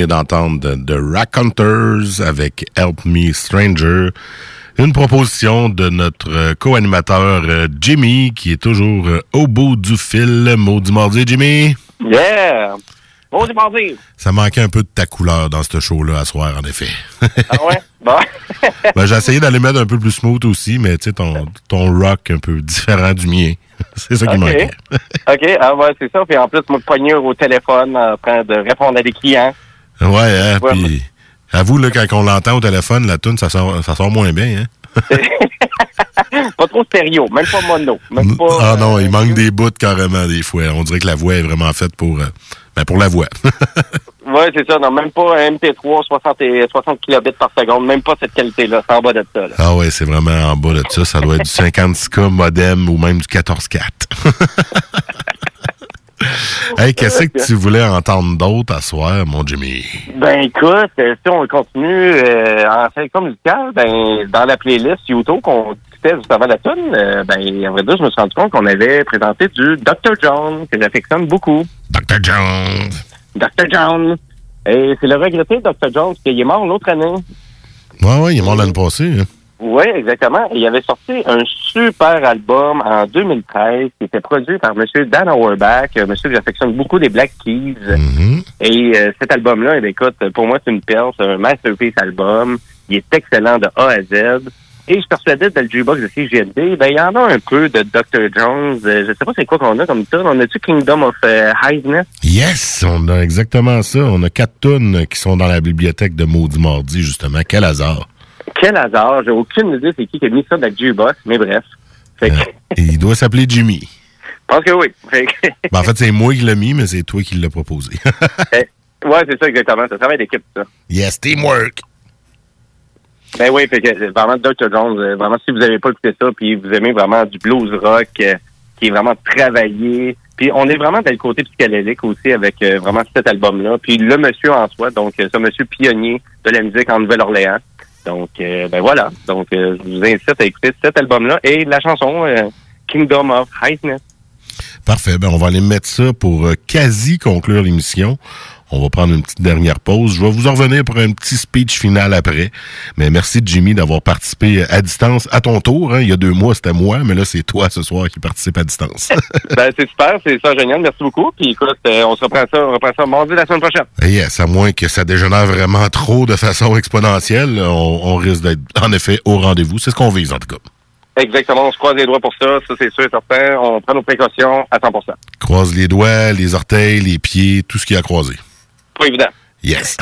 E: Venez d'entendre The Raconteurs avec Help Me Stranger. Une proposition de notre euh, co-animateur euh, Jimmy, qui est toujours euh, au bout du fil. Maudit mardi, Jimmy.
P: Yeah! Bon mardi!
E: Ça manquait un peu de ta couleur dans ce show-là à soir, en effet.
P: Ah ouais? [laughs] Bon. [laughs]
E: Ben, j'ai essayé d'aller mettre un peu plus smooth aussi, mais tu sais, ton, ton rock un peu différent du mien. [laughs] C'est ça qui
P: OK.
E: manquait.
P: OK, ah ouais, c'est ça. Puis en plus, de poignure au téléphone en train de répondre à des clients.
E: Ouais, hein,
P: Ouais,
E: puis avoue, là, quand on l'entend au téléphone, la tune ça sort, ça sort moins bien, hein? [laughs]
P: pas trop stéréo, même pas mono. Même pas,
E: Ah non,
P: euh,
E: il manque des bouts carrément des fois. On dirait que la voix est vraiment faite pour, euh, ben, pour la voix. [laughs]
P: Ouais, c'est ça. Non, même pas un MP3 60, et- 60 kilobits par seconde. Même pas cette qualité-là. C'est en bas de ça. Là.
E: ah ouais, c'est vraiment en bas de ça. Ça doit être du 56K modem ou même du 14.4. [laughs] [laughs] hey, qu'est-ce que tu voulais entendre d'autre à soir, mon Jimmy?
P: Ben écoute, euh, si on continue euh, en sélection musicale, ben dans la playlist YouTube qu'on discutait juste avant la tune, euh, ben à vrai dire, je me suis rendu compte qu'on avait présenté du Dr. John, que j'affectionne beaucoup.
E: Dr. Jones.
P: Dr. John. Et c'est le regretté Dr. John, parce qu'il est mort l'autre année.
E: Ouais, ouais, il est mort l'année passée. hein.
P: Oui, exactement. Et il avait sorti un super album en 2013 qui était produit par M. Dan Auerbach, un monsieur que j'affectionne beaucoup des Black Keys. Et euh, cet album-là, eh écoute, pour moi, c'est une perle, c'est un masterpiece album. Il est excellent de A à Z. Et je suis persuadé dans le jukebox de CGND, ben, il y en a un peu de Dr. Jones. Euh, je sais pas c'est quoi qu'on a comme ça. On a-tu Kingdom of euh?
E: Yes, on a exactement ça. On a quatre tunes qui sont dans la bibliothèque de Maudit Mardi, justement. Quel hasard.
P: Quel hasard. J'ai aucune idée c'est qui qui a mis ça dans jukebox, mais bref. Fait que,
E: Il doit s'appeler Jimmy.
P: je pense que oui. Fait que-
E: Ben, en fait, c'est moi qui l'ai mis, mais c'est toi qui l'as proposé. [laughs]
P: Eh, ouais, c'est ça exactement. C'est un travail d'équipe, ça.
E: yes, teamwork.
P: Ben oui, fait que euh, vraiment Dr. Jones, euh, vraiment si vous avez pas écouté ça, puis vous aimez vraiment du blues rock euh, qui est vraiment travaillé, puis on est vraiment dans le côté psychédélique aussi avec euh, vraiment cet album-là, puis le monsieur en soi, donc euh, ce monsieur pionnier de la musique en Nouvelle-Orléans. Donc euh, ben voilà, donc euh, je vous incite à écouter cet album-là et la chanson euh, Kingdom of Heightness.
E: Parfait. Ben, on va aller mettre ça pour quasi conclure l'émission. On va prendre une petite dernière pause. Je vais vous en revenir pour un petit speech final après. Mais merci Jimmy d'avoir participé à distance à ton tour. hein. Il y a deux mois, c'était moi, mais là, c'est toi ce soir qui participe à distance. [laughs] [laughs]
P: ben c'est super, c'est ça génial, merci beaucoup. Puis écoute, euh, on se reprend ça, on reprend ça mardi la semaine prochaine.
E: Et yes, à moins que ça dégénère vraiment trop de façon exponentielle, on, on risque d'être en effet au rendez-vous. C'est ce qu'on vise en tout cas.
P: Exactement, on se croise les doigts pour ça, ça c'est sûr et certain. On prend nos précautions à 100
E: Croise les doigts, les orteils, les pieds, tout ce qui a croisé.
P: Pas évident.
E: Yes.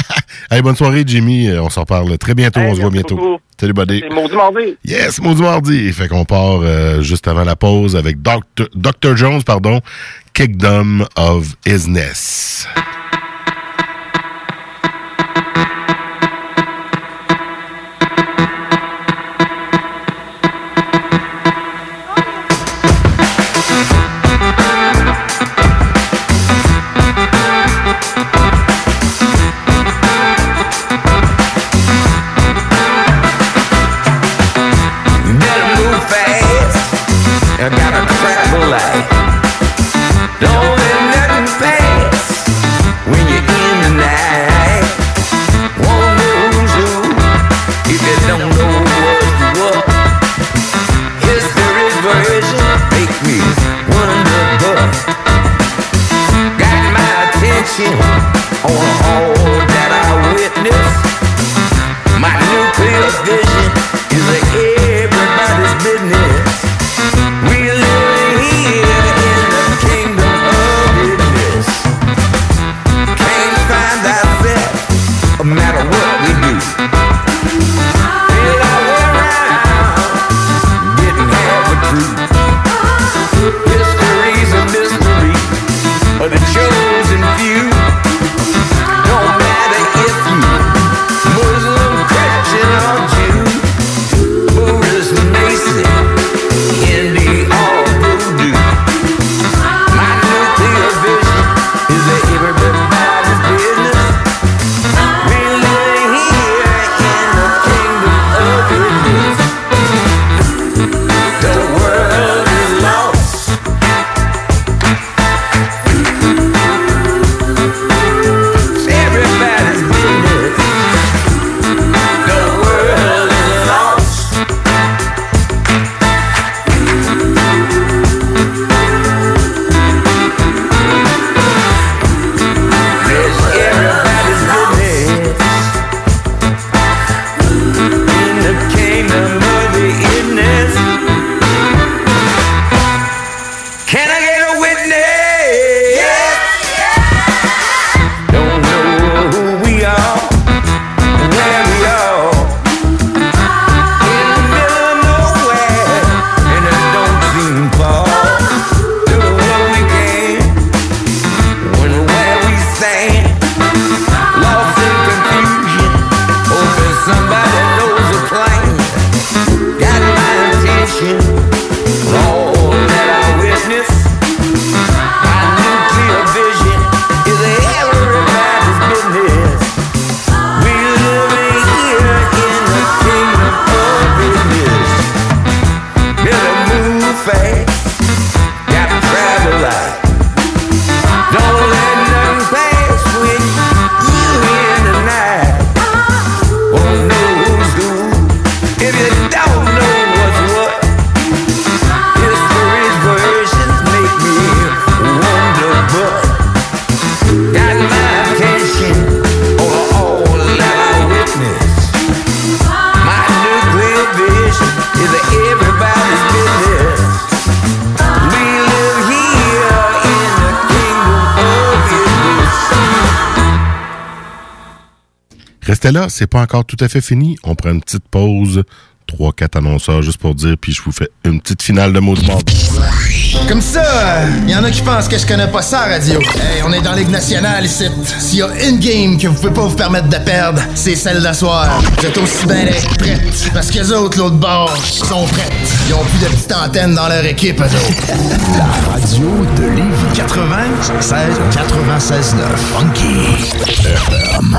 E: [laughs] hey, bonne soirée, Jimmy. Euh, On s'en parle très bientôt.
P: Hey,
E: on se voit bientôt.
P: beaucoup.
E: Salut, buddy.
P: C'est maudit mardi.
E: Yes, maudit mardi. Fait qu'on part euh, juste avant la pause avec Dr. Dr. Jones, pardon, Kingdom of Isness. Restez là, c'est pas encore tout à fait fini. On prend une petite pause. 3-4 annonceurs juste pour dire, puis je vous fais une petite finale de mots de mort.
Q: Comme ça, il y en a qui pensent que je connais pas ça, radio. Hey, on est dans Ligue nationale ici. S'il y a une game que vous pouvez pas vous permettre de perdre, c'est celle d'asseoir. Vous êtes aussi bien d'être prêtes. Parce que les autres, l'autre bord, sont prêtes. Ils ont plus de petites antennes dans leur équipe, eux autres.
H: La radio de Lévis 96 96 9 Funky FM.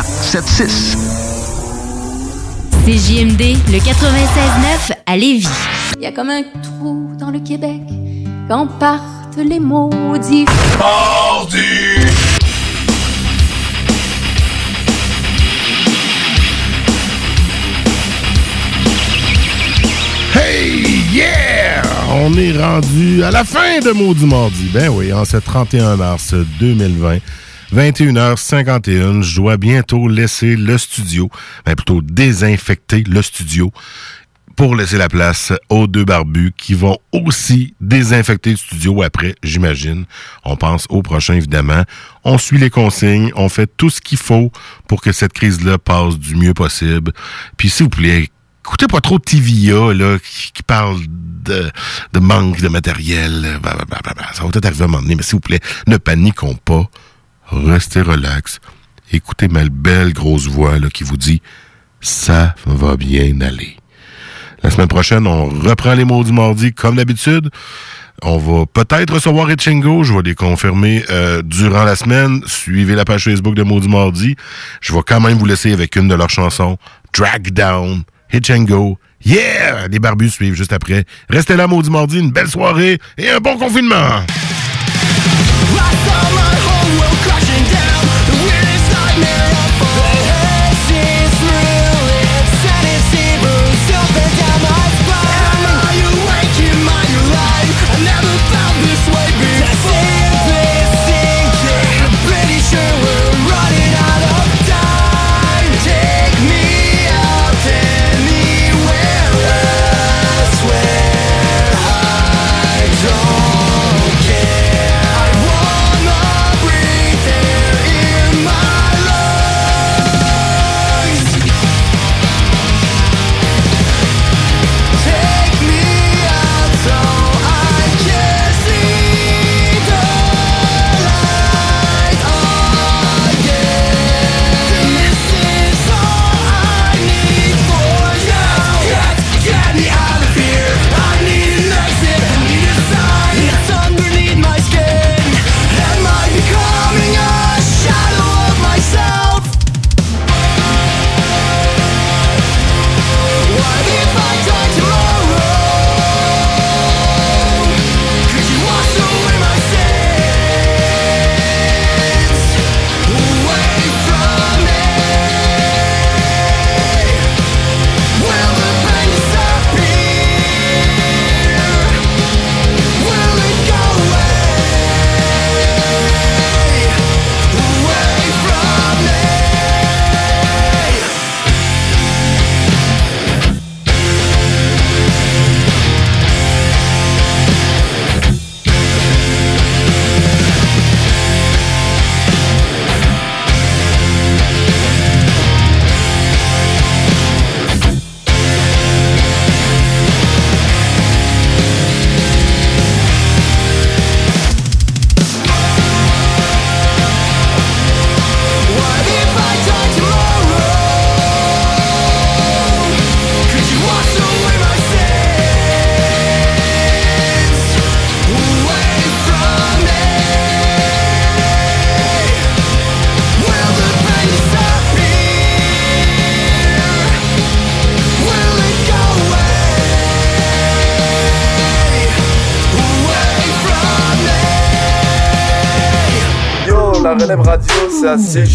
F: 681 4476.
R: CJMD, le 96.9 à Lévis.
L: Il y a comme un trou dans le Québec quand partent les maudits.
E: Hey, yeah! On est rendu à la fin de Maudit Mardi. Ben oui, en ce 31 mars 2020. 21h51, je dois bientôt laisser le studio, ben plutôt désinfecter le studio pour laisser la place aux deux barbus qui vont aussi désinfecter le studio après, j'imagine. On pense au prochain, évidemment. On suit les consignes, on fait tout ce qu'il faut pour que cette crise-là passe du mieux possible. Puis s'il vous plaît, écoutez pas trop TVA, là, qui, parle de, manque de matériel. blablabla. Ça va peut-être arriver à un moment donné, mais s'il vous plaît, ne paniquons pas. Restez relax. Écoutez ma belle grosse voix qui vous dit « Ça va bien aller ». La semaine prochaine, on reprend les mots du mardi comme d'habitude. On va peut-être recevoir Etchengo. Je vais les confirmer euh, durant la semaine. Suivez la page Facebook de Maudit Mardi. Je vais quand même vous laisser avec une de leurs chansons, Drag Down, Hitchengo. Yeah! Les barbus suivent juste après. Restez là, Maudit Mardi. Une belle soirée et un bon confinement!
K: Radio, c'est